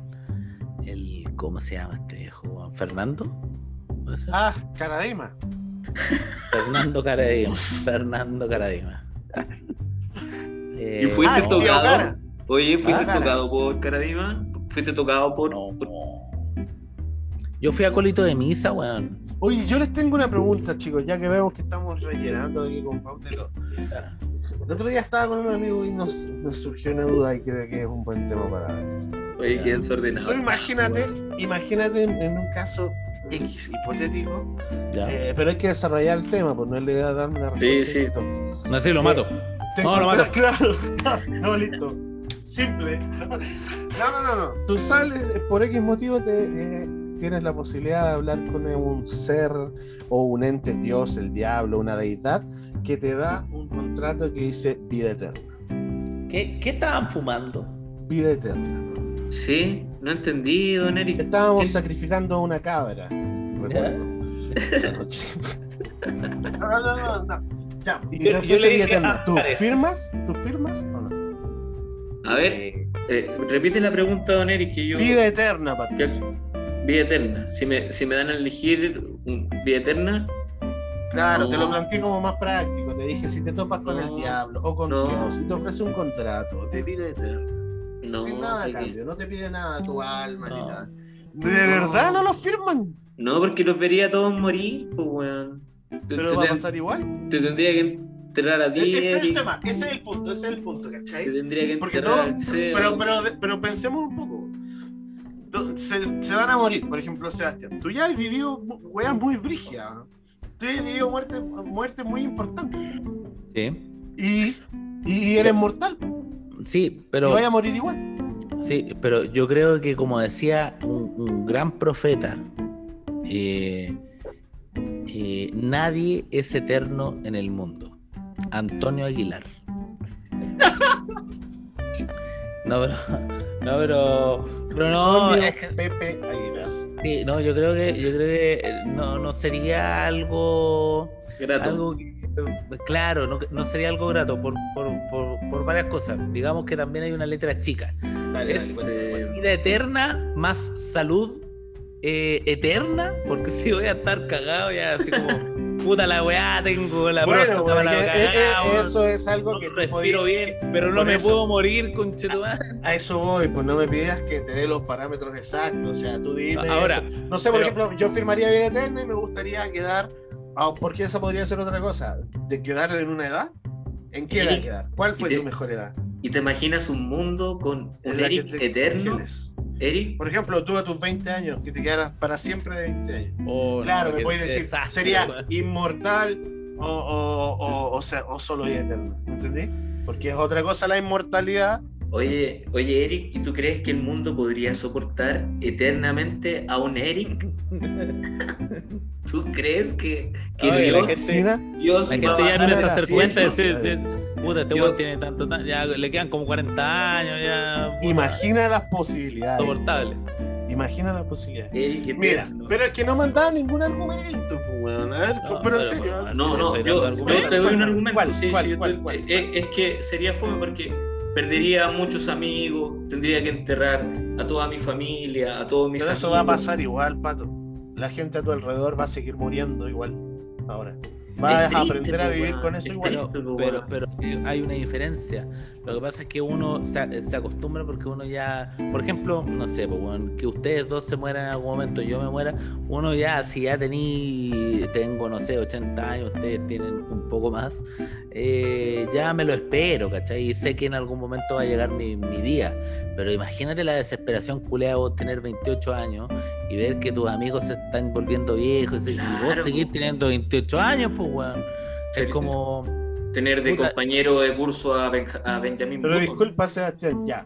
[SPEAKER 3] el ¿cómo se llama este viejo? ¿Fernando?
[SPEAKER 2] Ah, Caradima.
[SPEAKER 3] Fernando Caradima. Fernando Caradima. Eh,
[SPEAKER 1] ¿Y fuiste
[SPEAKER 2] Ah,
[SPEAKER 1] tocado? Oye, ¿fuiste
[SPEAKER 3] Ah,
[SPEAKER 1] tocado por Caradima? ¿Fuiste tocado por.?
[SPEAKER 3] no.
[SPEAKER 1] por-
[SPEAKER 3] Yo fui acólito de misa, weón.
[SPEAKER 2] Oye, yo les tengo una pregunta, chicos, ya que vemos que estamos rellenando aquí con todo. El otro día estaba con un amigo y nos, nos surgió una duda y creo que es un buen tema para ver.
[SPEAKER 1] Oye, qué desordenado.
[SPEAKER 2] Tú imagínate, imagínate en, en un caso
[SPEAKER 5] X hipotético,
[SPEAKER 3] Ya.
[SPEAKER 2] Eh, pero hay que desarrollar el tema, pues no es la idea de darme una
[SPEAKER 1] Sí,
[SPEAKER 2] respuesta.
[SPEAKER 1] sí.
[SPEAKER 2] listo.
[SPEAKER 3] No sé, lo mato.
[SPEAKER 2] Te
[SPEAKER 3] No, lo mato.
[SPEAKER 2] Claro, no, listo. Simple. No, no, no, no. Tú sales, eh, por X motivo te, eh, tienes la posibilidad de hablar con un ser o un ente, Dios, el diablo, una deidad, que te da un contrato que dice vida eterna.
[SPEAKER 3] ¿Qué, ¿Qué estaban fumando?
[SPEAKER 2] Vida eterna.
[SPEAKER 1] Sí, no entendí, don Eric.
[SPEAKER 2] Estábamos
[SPEAKER 1] ¿Qué?
[SPEAKER 2] sacrificando a una cabra. recuerdo, esa noche. No, no, no, no. Ya, y
[SPEAKER 3] Yo- yo le
[SPEAKER 2] vida
[SPEAKER 3] dije,
[SPEAKER 2] eterna.
[SPEAKER 3] ah,
[SPEAKER 2] ¿Tú
[SPEAKER 3] parece.
[SPEAKER 2] firmas? ¿Tú firmas o no?
[SPEAKER 1] A ver,
[SPEAKER 3] Eh,
[SPEAKER 1] eh, repite la pregunta, don Eric, que yo...
[SPEAKER 2] Vida eterna, Patricio.
[SPEAKER 1] Vida eterna. Si me, si me dan a elegir vida eterna,
[SPEAKER 2] Claro, te lo planteé como más práctico. Te dije, si te topas con
[SPEAKER 1] No.
[SPEAKER 2] el diablo o con
[SPEAKER 1] No.
[SPEAKER 2] Dios y te ofrece un contrato de vida eterna,
[SPEAKER 1] no.
[SPEAKER 2] sin nada a
[SPEAKER 1] porque-
[SPEAKER 2] cambio, no te pide nada tu alma ni nada. ¿De verdad no lo firman?
[SPEAKER 1] No, porque los vería a todos morir, pues, weón. Te,
[SPEAKER 2] Pero
[SPEAKER 1] te
[SPEAKER 2] va a pasar igual.
[SPEAKER 1] te tendría que enterrar a
[SPEAKER 2] E-
[SPEAKER 1] ti,
[SPEAKER 2] Ese es el tema, ese es el punto, ese es el punto,
[SPEAKER 1] Te
[SPEAKER 2] ¿cachai?
[SPEAKER 1] tendría que
[SPEAKER 2] Porque
[SPEAKER 1] enterrar
[SPEAKER 2] todo-
[SPEAKER 1] al cero.
[SPEAKER 2] Pero, pero, pero pensemos un poco. Se, se van a morir, por ejemplo, Sebastián. Tú ya has vivido weas muy brígidas, ¿no? Tú ya has vivido muerte, muerte muy importante.
[SPEAKER 3] sí.
[SPEAKER 2] Y, y eres mortal.
[SPEAKER 3] Sí,
[SPEAKER 2] Y
[SPEAKER 3] pero.
[SPEAKER 2] vas a morir igual.
[SPEAKER 3] Sí, pero yo creo que como decía un, un gran profeta, eh, eh, nadie es eterno en el mundo. Antonio Aguilar. No, pero, no, pero, pero no, es que-
[SPEAKER 2] Pepe Aguilar.
[SPEAKER 3] sí, no, yo creo que, yo creo que eh, no, no sería algo,
[SPEAKER 1] Grato.
[SPEAKER 3] algo que, eh, claro, no, no sería algo grato por, por, por, por varias cosas. Digamos que también hay una letra chica.
[SPEAKER 2] Dale,
[SPEAKER 3] Es-
[SPEAKER 2] dale, cuéntame,
[SPEAKER 1] eh,
[SPEAKER 2] cuéntame.
[SPEAKER 3] vida eterna más salud eh, eterna, porque si voy a estar cagado ya así como puta la weá, tengo la
[SPEAKER 2] Bueno,
[SPEAKER 3] próstata
[SPEAKER 2] pues,
[SPEAKER 3] para la cagada,
[SPEAKER 2] eh, eso es algo
[SPEAKER 3] no
[SPEAKER 2] que
[SPEAKER 3] respiro
[SPEAKER 2] podías-
[SPEAKER 3] bien, pero no me
[SPEAKER 2] eso.
[SPEAKER 3] puedo morir, conchetumare.
[SPEAKER 2] A eso voy, pues no me pidas que te dé los parámetros exactos. O sea, tú dime.
[SPEAKER 3] Ahora,
[SPEAKER 2] eso. no sé, por
[SPEAKER 3] pero-
[SPEAKER 2] ejemplo, yo firmaría vida eterna y me gustaría quedar. ah, porque esa podría ser otra cosa. ¿De quedar en una edad? ¿En qué edad
[SPEAKER 1] Y-
[SPEAKER 2] quedar? ¿Cuál fue
[SPEAKER 1] te-
[SPEAKER 2] tu mejor edad?
[SPEAKER 1] ¿Y te imaginas un mundo con un
[SPEAKER 2] la que
[SPEAKER 1] Eric
[SPEAKER 2] te
[SPEAKER 1] eterno? Eric,
[SPEAKER 2] Por ejemplo, tú a tus 20 años, que te quedaras para siempre de 20 años.
[SPEAKER 3] Oh,
[SPEAKER 2] Claro,
[SPEAKER 3] no,
[SPEAKER 2] me puedes decir,
[SPEAKER 3] desastre,
[SPEAKER 2] sería
[SPEAKER 3] weón.
[SPEAKER 2] inmortal o, o, o, o sea, o solo vida eterna. ¿Me entendí? Porque es otra cosa la inmortalidad.
[SPEAKER 1] Oye, oye Eric, ¿y tú crees que el mundo podría soportar eternamente a un Eric? ¿Tú crees que, que
[SPEAKER 3] Oye, la
[SPEAKER 1] Dios,
[SPEAKER 3] gente-
[SPEAKER 2] Mira,
[SPEAKER 1] Dios
[SPEAKER 3] La gente ya empieza a hacer cuenta y decir, de- puta, este weón tiene tanto, tan- ya le quedan como 40 años, ya. puta,
[SPEAKER 2] imagina las posibilidades.
[SPEAKER 3] Soportable.
[SPEAKER 2] Imagina las posibilidades.
[SPEAKER 1] Eric
[SPEAKER 2] Mira, pero es que no me han dado ningún argumento, pues, weón. A ver,
[SPEAKER 3] No,
[SPEAKER 2] pero,
[SPEAKER 3] pero,
[SPEAKER 2] en serio.
[SPEAKER 1] No, no, yo, te doy un
[SPEAKER 2] ¿Cuál,
[SPEAKER 1] argumento.
[SPEAKER 2] cuál,
[SPEAKER 1] sí,
[SPEAKER 2] cuál,
[SPEAKER 1] sí,
[SPEAKER 2] cuál,
[SPEAKER 1] yo-
[SPEAKER 2] cuál,
[SPEAKER 1] es,
[SPEAKER 2] cuál?
[SPEAKER 1] es que sería fome porque perdería a muchos amigos, tendría que enterrar a toda mi familia, a todos mis
[SPEAKER 2] Pero eso va a pasar igual, pato. La gente a tu alrededor va a seguir muriendo igual. Ahora. Vas
[SPEAKER 1] Es
[SPEAKER 2] a
[SPEAKER 1] triste,
[SPEAKER 2] aprender a vivir con eso
[SPEAKER 1] es
[SPEAKER 2] igual.
[SPEAKER 1] triste.
[SPEAKER 3] Pero, pero, eh, hay una diferencia. Lo que pasa es que uno se, se acostumbra porque uno ya, por ejemplo, no sé, pues, que ustedes dos se mueran en algún momento, yo me muera, uno ya, si ya tení, tengo, no sé, 80 años, ustedes tienen un poco más, eh, ya me lo espero, ¿cachai? Y sé que en algún momento va a llegar mi, mi día. Pero imagínate la desesperación culea vos tener 28 años y ver que tus amigos se están volviendo viejos y, y vos
[SPEAKER 1] po.
[SPEAKER 3] teniendo 28 años, pues, weón. Es como...
[SPEAKER 1] Tener de
[SPEAKER 3] Puta.
[SPEAKER 1] compañero de curso a, Benja- a Benjamín
[SPEAKER 2] Pero disculpa, Sebastián, ya.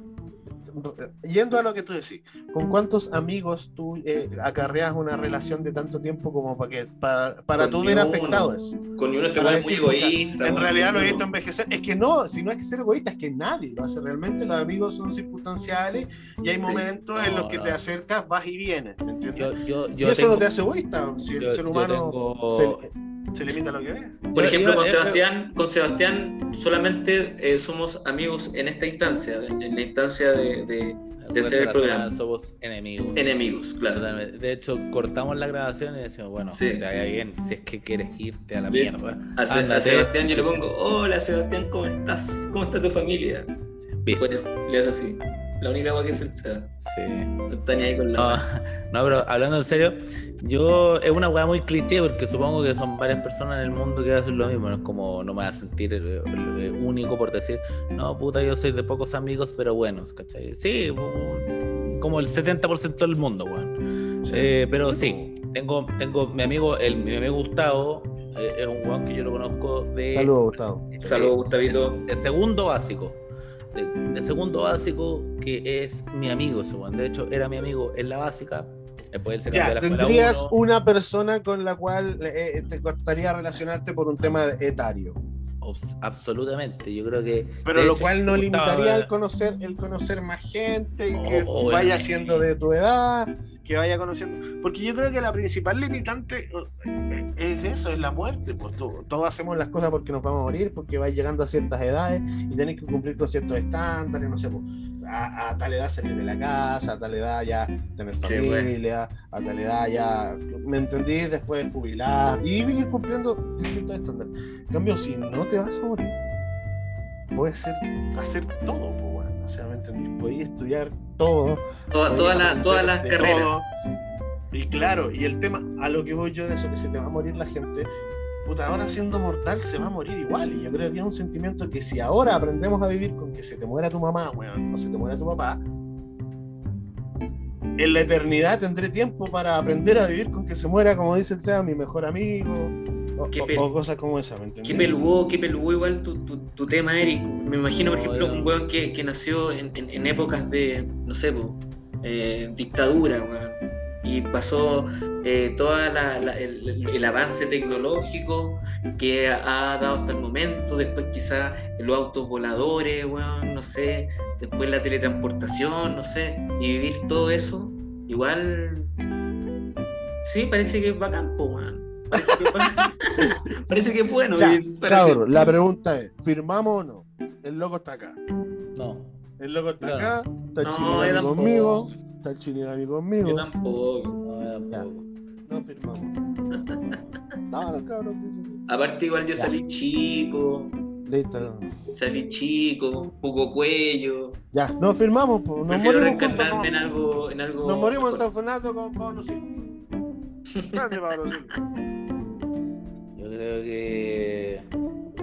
[SPEAKER 2] Yendo a lo que tú decís, ¿con cuántos amigos tú eh, acarreas una relación de tanto tiempo como para que para, para tú ver afectado eso?
[SPEAKER 1] Con uno este
[SPEAKER 2] Para
[SPEAKER 1] muy
[SPEAKER 2] decir, pucha,
[SPEAKER 1] egoísta.
[SPEAKER 2] En realidad lo visto envejecer. Es que no, si no es que ser egoísta, es que nadie lo hace realmente. Los amigos son circunstanciales y hay momentos en
[SPEAKER 3] No,
[SPEAKER 2] los que
[SPEAKER 3] no.
[SPEAKER 2] te acercas, vas y vienes. ¿me entiendes?
[SPEAKER 3] Yo, yo,
[SPEAKER 2] y
[SPEAKER 3] yo
[SPEAKER 2] eso
[SPEAKER 3] tengo-
[SPEAKER 2] no te hace egoísta. Si el ser humano
[SPEAKER 3] tengo-
[SPEAKER 2] se, se limita a lo que ve.
[SPEAKER 1] Por
[SPEAKER 3] Yo-
[SPEAKER 1] ejemplo,
[SPEAKER 3] yo-
[SPEAKER 1] con
[SPEAKER 3] yo-
[SPEAKER 1] Sebastián, con Sebastián solamente eh, somos amigos en esta instancia, en la instancia de, de
[SPEAKER 3] el
[SPEAKER 1] programa.
[SPEAKER 3] Somos enemigos.
[SPEAKER 1] enemigos, claro.
[SPEAKER 3] De hecho, cortamos la grabación y decimos, bueno,
[SPEAKER 1] Sí.
[SPEAKER 3] que te vaya bien, si es que quieres irte a la
[SPEAKER 1] Bien.
[SPEAKER 3] mierda.
[SPEAKER 1] A, Se- a
[SPEAKER 3] Ándate.
[SPEAKER 1] Sebastián yo le pongo, hola Sebastián, ¿cómo estás? ¿Cómo está tu familia?
[SPEAKER 3] Bien.
[SPEAKER 1] Pues le haces así. La única cosa que es el Seba.
[SPEAKER 3] Sí.
[SPEAKER 1] No está ni ahí con la
[SPEAKER 3] No, no, pero hablando en serio, yo es una weá muy cliché porque supongo que son varias personas en el mundo que hacen lo mismo. No es como no me voy a sentir eh, eh, único por decir, no, puta, yo soy de pocos amigos, pero buenos, ¿cachai? Sí, como el 70% del mundo, weón.
[SPEAKER 1] Sí.
[SPEAKER 3] Eh, pero sí, Tengo, tengo mi amigo, el, mi amigo Gustavo, es un weón que yo lo conozco de.
[SPEAKER 2] Saludos, Gustavo.
[SPEAKER 1] Saludos, Gustavito.
[SPEAKER 3] De segundo básico. De, de segundo básico, que es mi amigo. De hecho, era mi amigo en la básica. Después él se cambió a
[SPEAKER 2] Ya,
[SPEAKER 3] la
[SPEAKER 2] tendrías
[SPEAKER 3] uno.
[SPEAKER 2] una persona con la cual eh, te costaría relacionarte por un tema etario.
[SPEAKER 3] Obs- Absolutamente, yo creo que.
[SPEAKER 2] Pero lo
[SPEAKER 3] hecho,
[SPEAKER 2] cual no limitaría el conocer, el conocer más gente, y que
[SPEAKER 3] Oh,
[SPEAKER 2] vaya siendo de tu edad, que vaya conociendo. Porque yo creo que la principal limitante eh, es eso, es la muerte. Pues to- todos hacemos las cosas porque nos vamos a morir, porque vais llegando a ciertas edades y tenéis que cumplir con ciertos estándares, no sé, pues, a, a tal edad salir de la casa, a tal edad ya tener
[SPEAKER 1] bueno.
[SPEAKER 2] familia, a tal edad ya, ¿me entendís? Después jubilar y vivir cumpliendo distintos estándares. En cambio, si no te vas a morir, puedes ser, hacer todo, pues, o sea, ¿me entendís? Podés estudiar todo,
[SPEAKER 1] Toda- la- todas las carreras.
[SPEAKER 2] todo. Y claro, y el tema, a lo que voy yo de eso, que se te va a morir la gente, puta, ahora siendo mortal se va a morir igual. Y yo creo que es un sentimiento que si ahora aprendemos a vivir con que se te muera tu mamá, weón, o se te muera tu papá, en la eternidad tendré tiempo para aprender a vivir con que se muera, como dice el sea mi mejor amigo, o,
[SPEAKER 1] Qué
[SPEAKER 2] o- cosas como esa, ¿me entendés?
[SPEAKER 1] Qué peludo, qué peludo igual tu, tu, tu tema, Eric. Me imagino, por ejemplo, un weón que, que nació en, en- en épocas de, no sé, po, eh, dictadura, weón. Y pasó eh, todo el, el avance tecnológico que ha dado hasta el momento. Después quizá los autos voladores, weón, no sé. Después la teletransportación, no sé. Y vivir todo eso, igual... Sí, parece que es bacán, po, weón. Parece que es bueno.
[SPEAKER 2] Ya, cabrón, la pregunta es, ¿firmamos o no? El loco está acá.
[SPEAKER 3] No.
[SPEAKER 2] El loco está
[SPEAKER 3] Claro.
[SPEAKER 2] acá, está el
[SPEAKER 1] No, tampoco.
[SPEAKER 2] conmigo, está el Shinigami conmigo.
[SPEAKER 1] Yo tampoco.
[SPEAKER 3] No, yo
[SPEAKER 2] Ya.
[SPEAKER 3] tampoco.
[SPEAKER 2] No firmamos. No, no, cabrón.
[SPEAKER 1] Aparte, igual yo
[SPEAKER 2] Ya.
[SPEAKER 1] salí chico,
[SPEAKER 2] Listo.
[SPEAKER 1] salí chico, poco cuello.
[SPEAKER 2] Ya, no firmamos, pues. Nos
[SPEAKER 1] Prefiero
[SPEAKER 2] morimos juntos.
[SPEAKER 1] en algo, en algo.
[SPEAKER 2] Nos morimos en. San Fernando con Pablo Silva. Grande Pablo Silva.
[SPEAKER 3] Yo creo que.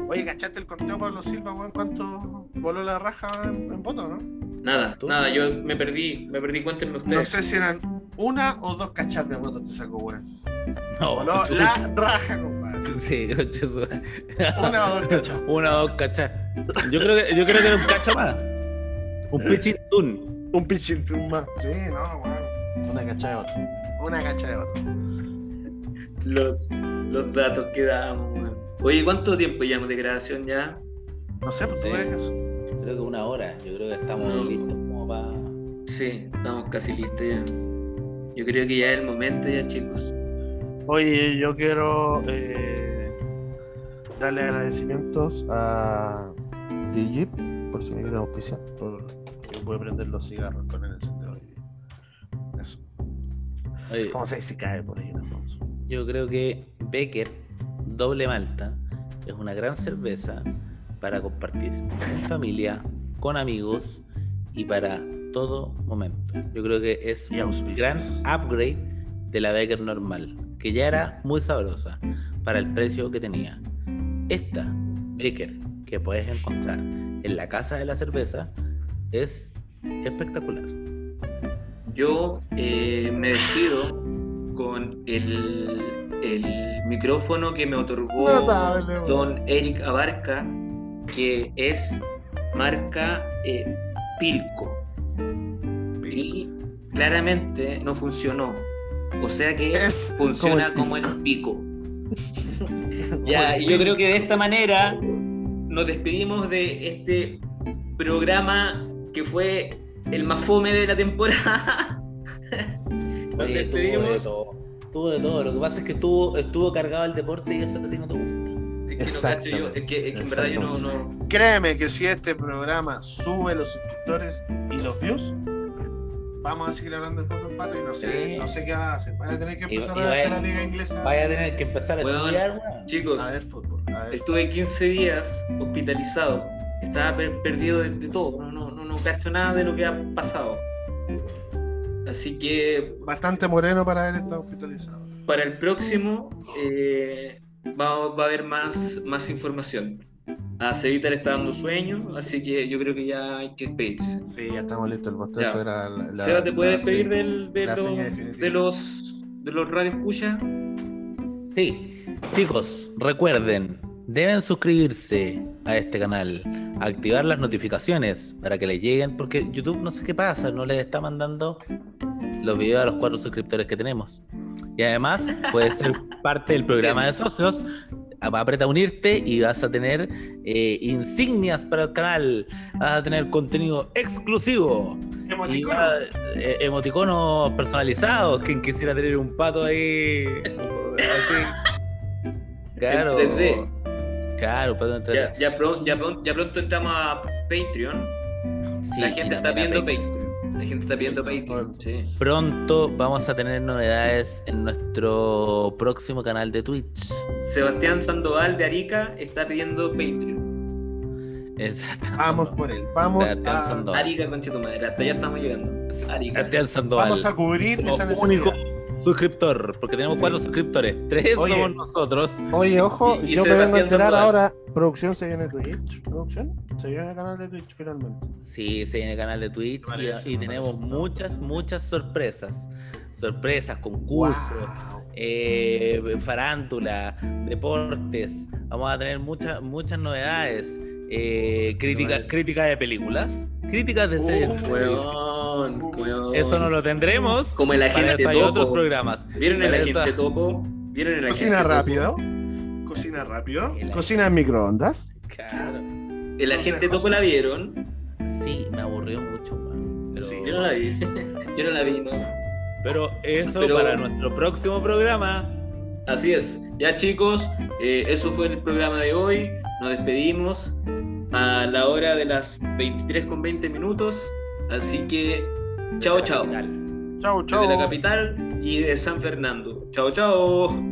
[SPEAKER 2] Oye, ¿cachaste el conteo Pablo Silva, weón? ¿Cuánto voló la raja en, en voto, no?
[SPEAKER 1] Nada,
[SPEAKER 3] ¿Tú?
[SPEAKER 1] nada, yo me perdí, me perdí, cuéntenme ustedes.
[SPEAKER 2] No sé si eran una o dos cachas de votos que sacó, weón.
[SPEAKER 3] No,
[SPEAKER 2] Voló la raja, compadre.
[SPEAKER 3] Sí, su-
[SPEAKER 2] Una o dos cachas.
[SPEAKER 3] Una o dos cachas. Yo creo que, yo creo que era un cacha más. Un pichintún.
[SPEAKER 2] Un pichintún más. Sí, no, weón. Una cacha de voto. Una cacha de voto.
[SPEAKER 1] Los, los datos que weón. Oye, ¿cuánto tiempo llevamos de grabación ya?
[SPEAKER 2] No sé, pues tú eso.
[SPEAKER 3] Creo que una hora. Yo creo que estamos
[SPEAKER 1] No.
[SPEAKER 3] listos como para.
[SPEAKER 1] Sí, estamos casi listos ya. Yo creo que ya es el momento ya, chicos.
[SPEAKER 2] Oye, yo quiero eh, darle agradecimientos a Digip por si me quieren auspiciar. Por, que puede prender los cigarros con el.
[SPEAKER 3] Oye,
[SPEAKER 2] ¿Cómo se si cae por ahí Alfonso?
[SPEAKER 3] yo creo que Becker Doble Malta es una gran cerveza para compartir en familia, con amigos y para todo momento. Yo creo que es
[SPEAKER 2] Y
[SPEAKER 3] un gran upgrade de la Becker normal, que ya era muy sabrosa para el precio que tenía. Esta Becker que puedes encontrar en la casa de la cerveza es espectacular.
[SPEAKER 1] Yo eh, me despido con el, el micrófono que me otorgó don Eric Abarca, que es marca eh, Pilco. Y claramente no funcionó. O sea que
[SPEAKER 2] Es
[SPEAKER 1] funciona
[SPEAKER 2] como
[SPEAKER 1] como
[SPEAKER 2] el
[SPEAKER 1] el pico. Ya, y yo creo que de esta manera nos despedimos de este programa que fue el más fome de la temporada. Nos
[SPEAKER 3] Oye, tuvo de
[SPEAKER 1] despedimos.
[SPEAKER 3] todo. Tuvo de todo. Lo que pasa es que estuvo, estuvo cargado el deporte y eso a ti no te gusta.
[SPEAKER 1] Es que, no yo, es que, es que en verdad yo no, no-
[SPEAKER 2] Créeme que si este programa sube los suscriptores y los views, vamos a seguir hablando de fútbol pato y no sé,
[SPEAKER 3] Sí.
[SPEAKER 2] no sé qué va a hacer. Vas a tener que
[SPEAKER 3] Y-
[SPEAKER 2] empezar
[SPEAKER 3] y
[SPEAKER 2] a ver
[SPEAKER 3] vaya-
[SPEAKER 2] la liga inglesa.
[SPEAKER 3] Vaya a tener que empezar a
[SPEAKER 1] Weón.
[SPEAKER 3] estudiar, weón.
[SPEAKER 1] Chicos,
[SPEAKER 2] A ver fútbol. A ver
[SPEAKER 1] estuve 15 días hospitalizado. Estaba per- perdido de, de todo. No, no, no, cacho nada de lo que ha pasado. Así que
[SPEAKER 2] Bastante moreno para estado hospitalizado.
[SPEAKER 1] para el próximo eh, va, va a haber más, más información. A Cevita le está dando sueño, así que yo creo que ya hay que despedirse.
[SPEAKER 2] Sí, ya estamos listos. El bostezo era la, la-
[SPEAKER 1] Seba, ¿te puedes
[SPEAKER 2] la
[SPEAKER 1] despedir del- de, los, de los de los Radio Escucha.
[SPEAKER 3] Sí, chicos, recuerden, deben suscribirse a este canal, activar las notificaciones para que les lleguen, porque YouTube no sé qué pasa, no les está mandando los videos a los cuatro suscriptores que tenemos. Y además, puedes ser parte del programa de socios. Apreta a unirte y vas a tener eh, insignias para el canal. Vas a tener contenido exclusivo.
[SPEAKER 4] Emoticonos.
[SPEAKER 3] eh, emoticonos personalizados. Quien quisiera tener un pato ahí. Así. Claro.
[SPEAKER 1] En 3D.
[SPEAKER 3] Claro, pato en 3D.
[SPEAKER 1] Ya, ya, pron- ya pron- ya pronto entramos a Patreon.
[SPEAKER 3] Sí,
[SPEAKER 1] la gente está pidiendo
[SPEAKER 3] Patreon.
[SPEAKER 1] Patreon. La gente está pidiendo Patreon. Sí.
[SPEAKER 3] Pronto vamos a tener novedades en nuestro próximo canal de Twitch.
[SPEAKER 1] Sebastián Sandoval de Arica está pidiendo Patreon.
[SPEAKER 3] Exacto.
[SPEAKER 4] Vamos por él. Vamos
[SPEAKER 3] Sebastián
[SPEAKER 4] a,
[SPEAKER 3] Sandoval.
[SPEAKER 1] Arica, concha tu madre. Hasta allá estamos llegando. Arica.
[SPEAKER 3] Sebastián Sandoval.
[SPEAKER 4] vamos a cubrir
[SPEAKER 3] como
[SPEAKER 4] esa
[SPEAKER 3] único
[SPEAKER 4] necesidad.
[SPEAKER 3] Suscriptor, porque tenemos cuatro suscriptores. Tres
[SPEAKER 4] Oye.
[SPEAKER 3] somos nosotros.
[SPEAKER 4] Oye, ojo,
[SPEAKER 1] Y- y
[SPEAKER 4] yo me vengo a enterar ahora. Producción se viene Twitch. Producción se viene el canal de Twitch finalmente.
[SPEAKER 3] Sí, se viene el canal de Twitch y- tenemos
[SPEAKER 4] parece.
[SPEAKER 3] muchas, muchas sorpresas. Sorpresas, concursos,
[SPEAKER 4] Wow.
[SPEAKER 3] eh, farándula, deportes. Vamos a tener muchas, muchas novedades. Eh, crítica, crítica de películas, críticas de series. televisión.
[SPEAKER 1] Weón, weón.
[SPEAKER 3] Eso no lo tendremos.
[SPEAKER 1] Como el
[SPEAKER 3] Para
[SPEAKER 1] agente
[SPEAKER 3] eso hay
[SPEAKER 1] topo.
[SPEAKER 3] otros programas.
[SPEAKER 1] ¿Vieron el
[SPEAKER 3] Para eso-
[SPEAKER 1] agente topo? ¿Vieron el agente
[SPEAKER 4] Cocina
[SPEAKER 1] topo?
[SPEAKER 4] rápido. Cocina rápido.
[SPEAKER 3] El-
[SPEAKER 4] Cocina en microondas.
[SPEAKER 3] Claro.
[SPEAKER 1] El agente
[SPEAKER 4] Consejos.
[SPEAKER 1] topo la vieron.
[SPEAKER 3] Sí, me aburrió mucho, man. Pero,
[SPEAKER 4] Sí.
[SPEAKER 1] Yo no la vi. Yo no la vi, no.
[SPEAKER 3] pero eso
[SPEAKER 1] Pero-
[SPEAKER 3] para nuestro próximo programa.
[SPEAKER 1] Así es. Ya chicos, eh, eso fue el programa de hoy. Nos despedimos a la hora de las 23 con 20 minutos. Así que, chao, chao.
[SPEAKER 4] Chau,
[SPEAKER 1] Desde la capital y de San Fernando. Chao, chao.